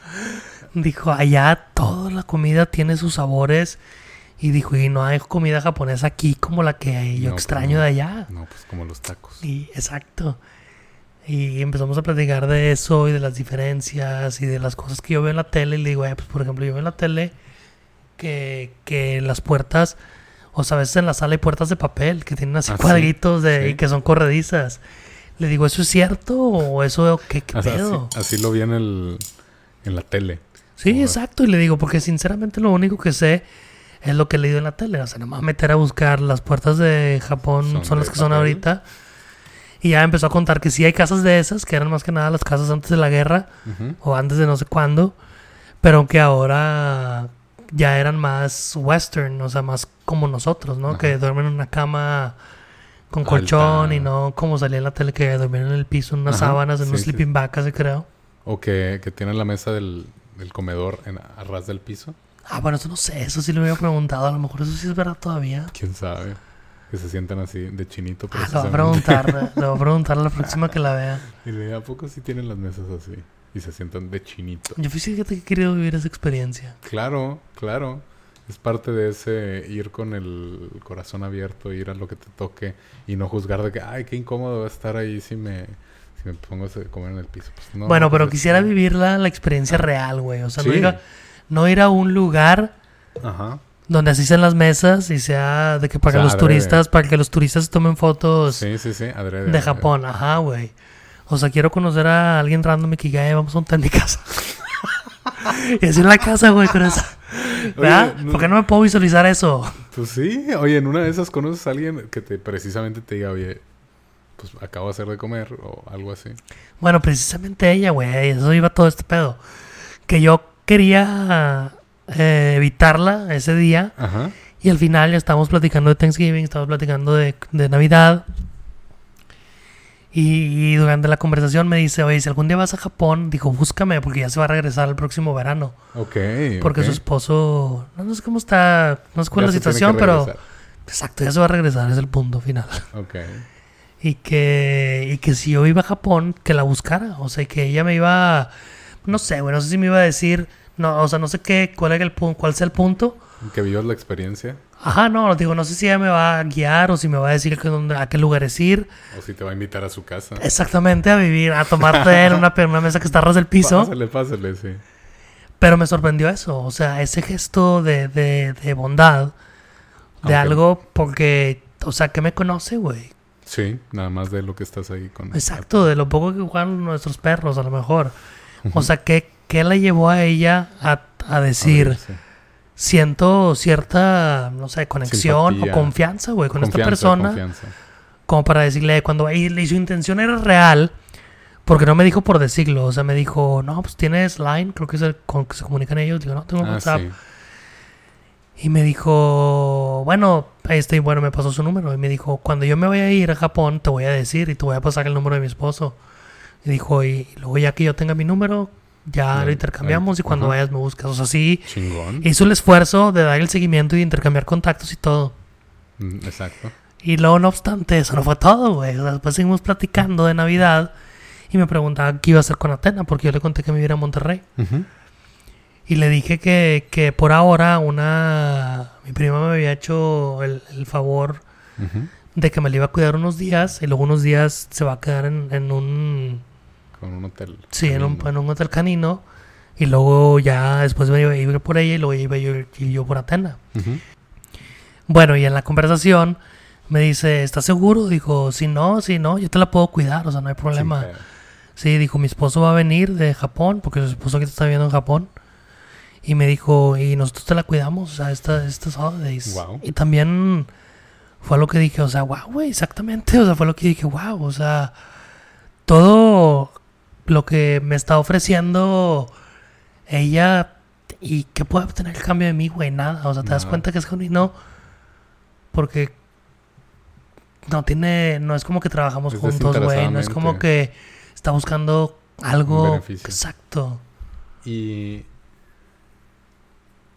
(laughs) dijo, allá toda la comida tiene sus sabores. Y dijo, y no hay comida japonesa aquí como la que yo No, extraño como- de allá. No, pues como los tacos. Y exacto. Y empezamos a platicar de eso y de las diferencias y de las cosas que yo veo en la tele. Y le digo, "Ay, pues por ejemplo, yo veo en la tele que, que las puertas, o sea, a veces en la sala hay puertas de papel que tienen así Ah, sí, cuadritos de, sí. y que son corredizas. Le digo, ¿eso es cierto o eso qué, qué Así, pedo? así lo vi en, el, en la tele. Sí, exacto. Y le digo, porque sinceramente lo único que sé es lo que he leído en la tele. O sea, nomás meter a buscar las puertas de Japón son, Son las que son ahorita. Y ya empezó a contar que sí hay casas de esas, que eran más que nada las casas antes de la guerra o antes de no sé cuándo, pero que ahora ya eran más western, o sea, más como nosotros, ¿no? Ajá. Que duermen en una cama con Alta. colchón y no como salía en la tele que duermen en el piso en unas Ajá, sábanas, en sí, sleeping bag, casi creo. O que, que tienen la mesa del, del comedor en, a ras del piso. Ah, bueno, eso no sé, eso sí lo había preguntado, a lo mejor eso sí es verdad todavía. Quién sabe. Que se sientan así de chinito. Ah, lo voy a preguntar, le voy a preguntar la próxima (laughs) que la vea. Y le digo, ¿a poco sí tienen las mesas así? Y se sientan de chinito. Yo fíjate que he querido vivir esa experiencia. Claro, claro. Es parte de ese ir con el corazón abierto, ir a lo que te toque y no juzgar de que, ay, qué incómodo va a estar ahí si me, Si me pongo a comer en el piso. Pues bueno, pero quisiera vivir la, la experiencia real, güey. O sea, no, ir a, no ir a un lugar Ajá. donde asisten las mesas y sea de que para los turistas, para que los turistas tomen fotos sí, sí, sí. de Japón. Ajá, güey. O sea, quiero conocer a alguien random y que ya vamos a un en mi casa. (laughs) y así en la casa, güey, con esa. ¿Verdad? ¿Por qué no me puedo visualizar eso? Pues sí, oye, en una de esas conoces a alguien que te precisamente te diga, oye, pues acabo de hacer de comer o algo así. Bueno, precisamente ella, güey, eso iba todo este pedo. Que yo quería eh, evitarla ese día. Ajá. Y al final ya estábamos platicando de Thanksgiving, estábamos platicando de, de Navidad. Y, durante la conversación me dice, oye, si algún día vas a Japón, dijo, búscame porque ya se va a regresar el próximo verano. Ok. Porque su esposo, no, sé cómo está, no sé cuál es la situación, pero... Exacto, ya se va a regresar, es el punto final. Ok. Y que, y que si yo iba a Japón, que la buscara. O sea, que ella me iba, no sé, bueno, no sé si me iba a decir, no, o sea, no sé qué, cuál, era el, cuál sea el punto. Que vivas la experiencia. Ajá, no, digo, no sé si ella me va a guiar o si me va a decir que dónde, a qué lugares ir. O si te va a invitar a su casa. Exactamente, a vivir, a tomarte en una, una mesa que está ras del piso. Pásale, pásale, sí. Pero me sorprendió eso, o sea, ese gesto de, de, de bondad, de algo, porque, o sea, que me conoce, güey. Sí, nada más de lo que estás ahí con... Exacto, de lo poco que juegan nuestros perros, a lo mejor. O sea, ¿qué, qué la llevó a ella a, a decir siento cierta, no sé, conexión o confianza, güey, con esta persona. Como para decirle, cuando y, su intención era real, porque no me dijo por decirlo, o sea, me dijo, no, pues tienes Line, creo que es el con que se comunican ellos. Digo, no, tengo ah, WhatsApp. Y me dijo, bueno, este, bueno, me pasó su número. Y me dijo, cuando yo me voy a ir a Japón, te voy a decir y te voy a pasar el número de mi esposo. Y dijo, y luego ya que yo tenga mi número, ya lo intercambiamos y cuando vayas me buscas. O sea, sí. Hizo el esfuerzo de dar el seguimiento y de intercambiar contactos y todo. Mm, exacto. Y luego, no obstante, eso no fue todo, güey. después seguimos platicando de Navidad y me preguntaba qué iba a hacer con Atena, porque yo le conté que me viviera en Monterrey. Y le dije que, que, por ahora una... Mi prima me había hecho el, favor de que me le iba a cuidar unos días y luego unos días se va a quedar en un con un hotel. Sí, en un, en un, hotel canino. Y luego ya después me iba a ir por ella y luego iba yo, yo por Atena. Bueno, y en la conversación me dice, ¿estás seguro? Dijo, si no, si no, yo te la puedo cuidar, o sea, no hay problema. Sí, dijo, mi esposo va a venir de Japón, porque su esposo que está viviendo en Japón. Y me dijo, y nosotros te la cuidamos, o sea, estas esta holidays. Wow. Y también fue lo que dije, o sea, wow, güey, exactamente. O sea, fue lo que dije, wow, o sea, todo lo que me está ofreciendo ella y qué puede obtener el cambio de mí, güey, nada. O sea, te das cuenta que es genuino porque no tiene, no es como que trabajamos juntos, güey, no es como que está buscando algo exacto. Y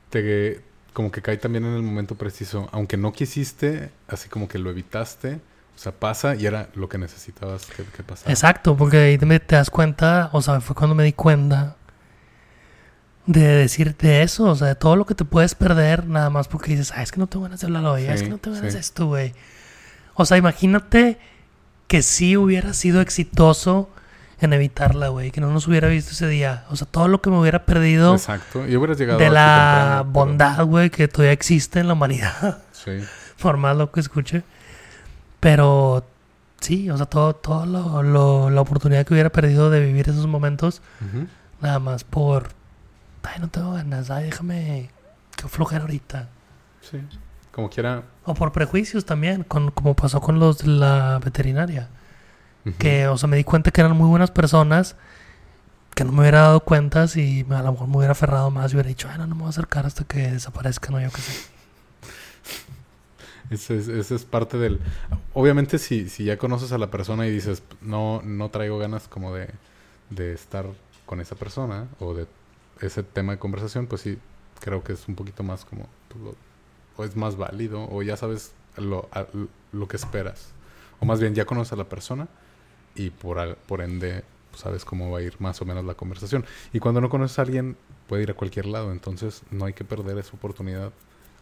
te como que cae también en el momento preciso, aunque no quisiste, así como que lo evitaste o sea, pasa y era lo que necesitabas que, que pasara. Exacto, porque ahí te, te, das cuenta, o sea, fue cuando me di cuenta de decirte eso, o sea, de todo lo que te puedes perder nada más porque dices, ah, es que no tengo ganas de hablar hoy, es que no tengo ganas de esto, güey. O sea, imagínate que sí hubiera sido exitoso en evitarla, güey, que no nos hubiera visto ese día. O sea, todo lo que me hubiera perdido. Exacto, y hubieras llegado de la bondad, güey, que todavía existe en la humanidad. Sí. (laughs) Por más lo que escuche. Pero sí, o sea, todo, todo lo, la oportunidad que hubiera perdido de vivir esos momentos, nada más por, ay, no tengo ganas, ay, déjame que flojera ahorita. Sí, como quiera. O por prejuicios también, con, como pasó con los de la veterinaria. Que, o sea, me di cuenta que eran muy buenas personas, que no me hubiera dado cuenta si a lo mejor me hubiera aferrado más y hubiera dicho, ay, no, no me voy a acercar hasta que desaparezca, no, yo qué sé. Ese es, parte del... Obviamente si, si ya conoces a la persona y dices, no, no traigo ganas como de, de estar con esa persona o de ese tema de conversación, pues sí, creo que es un poquito más como... Pues, o es más válido o ya sabes lo, lo que esperas. O más bien ya conoces a la persona y por, por ende pues, sabes cómo va a ir más o menos la conversación. Y cuando no conoces a alguien puede ir a cualquier lado, entonces no hay que perder esa oportunidad.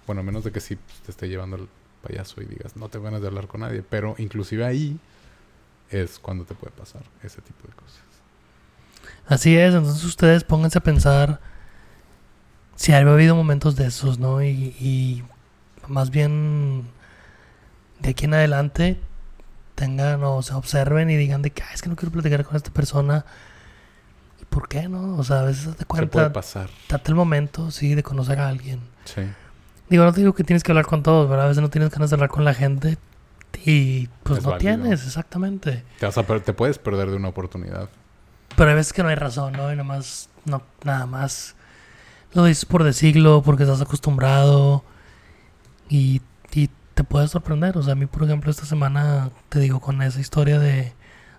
Bueno, a menos de que sí te esté llevando payaso y digas, no te ganas de hablar con nadie. Pero inclusive ahí es cuando te puede pasar ese tipo de cosas. Así es, entonces ustedes pónganse a pensar si ha habido momentos de esos, ¿no? Y, y más bien de aquí en adelante tengan o se observen y digan de que es que no quiero platicar con esta persona. ¿Y por qué no? O sea, a veces te cuenta. Se puede pasar. Date el momento, sí, de conocer a alguien. Sí. Digo, no te digo que tienes que hablar con todos, ¿verdad? A veces no tienes ganas de hablar con la gente y pues no tienes, exactamente. Te, te puedes perder de una oportunidad. Pero hay veces que no hay razón, ¿no? Y nada más, no, nada más lo dices por decirlo, porque estás acostumbrado y, y te puede sorprender. O sea, a mí, por ejemplo, esta semana, te digo, con esa historia de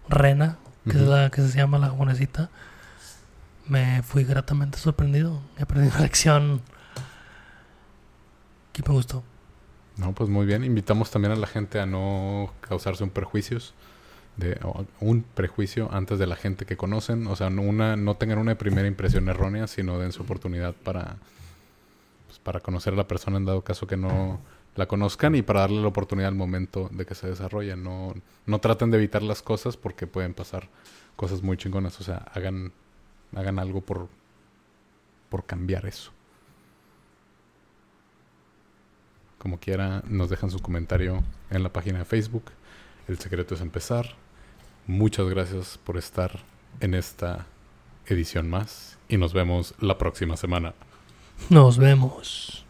Rena, que es la que se llama la japonesita, me fui gratamente sorprendido. He aprendido una (laughs) lección que me gustó. No, pues muy bien. Invitamos también a la gente a no causarse un perjuicios de un prejuicio antes de la gente que conocen, o sea, no una no tengan una primera impresión errónea, sino den su oportunidad para pues, para conocer a la persona en dado caso que no la conozcan y para darle la oportunidad al momento de que se desarrolle. No, no traten de evitar las cosas porque pueden pasar cosas muy chingonas. O sea, hagan, hagan algo por, por cambiar eso. Como quiera, nos dejan su comentario en la página de Facebook. El secreto es empezar. Muchas gracias por estar en esta edición más y nos vemos la próxima semana. Nos vemos.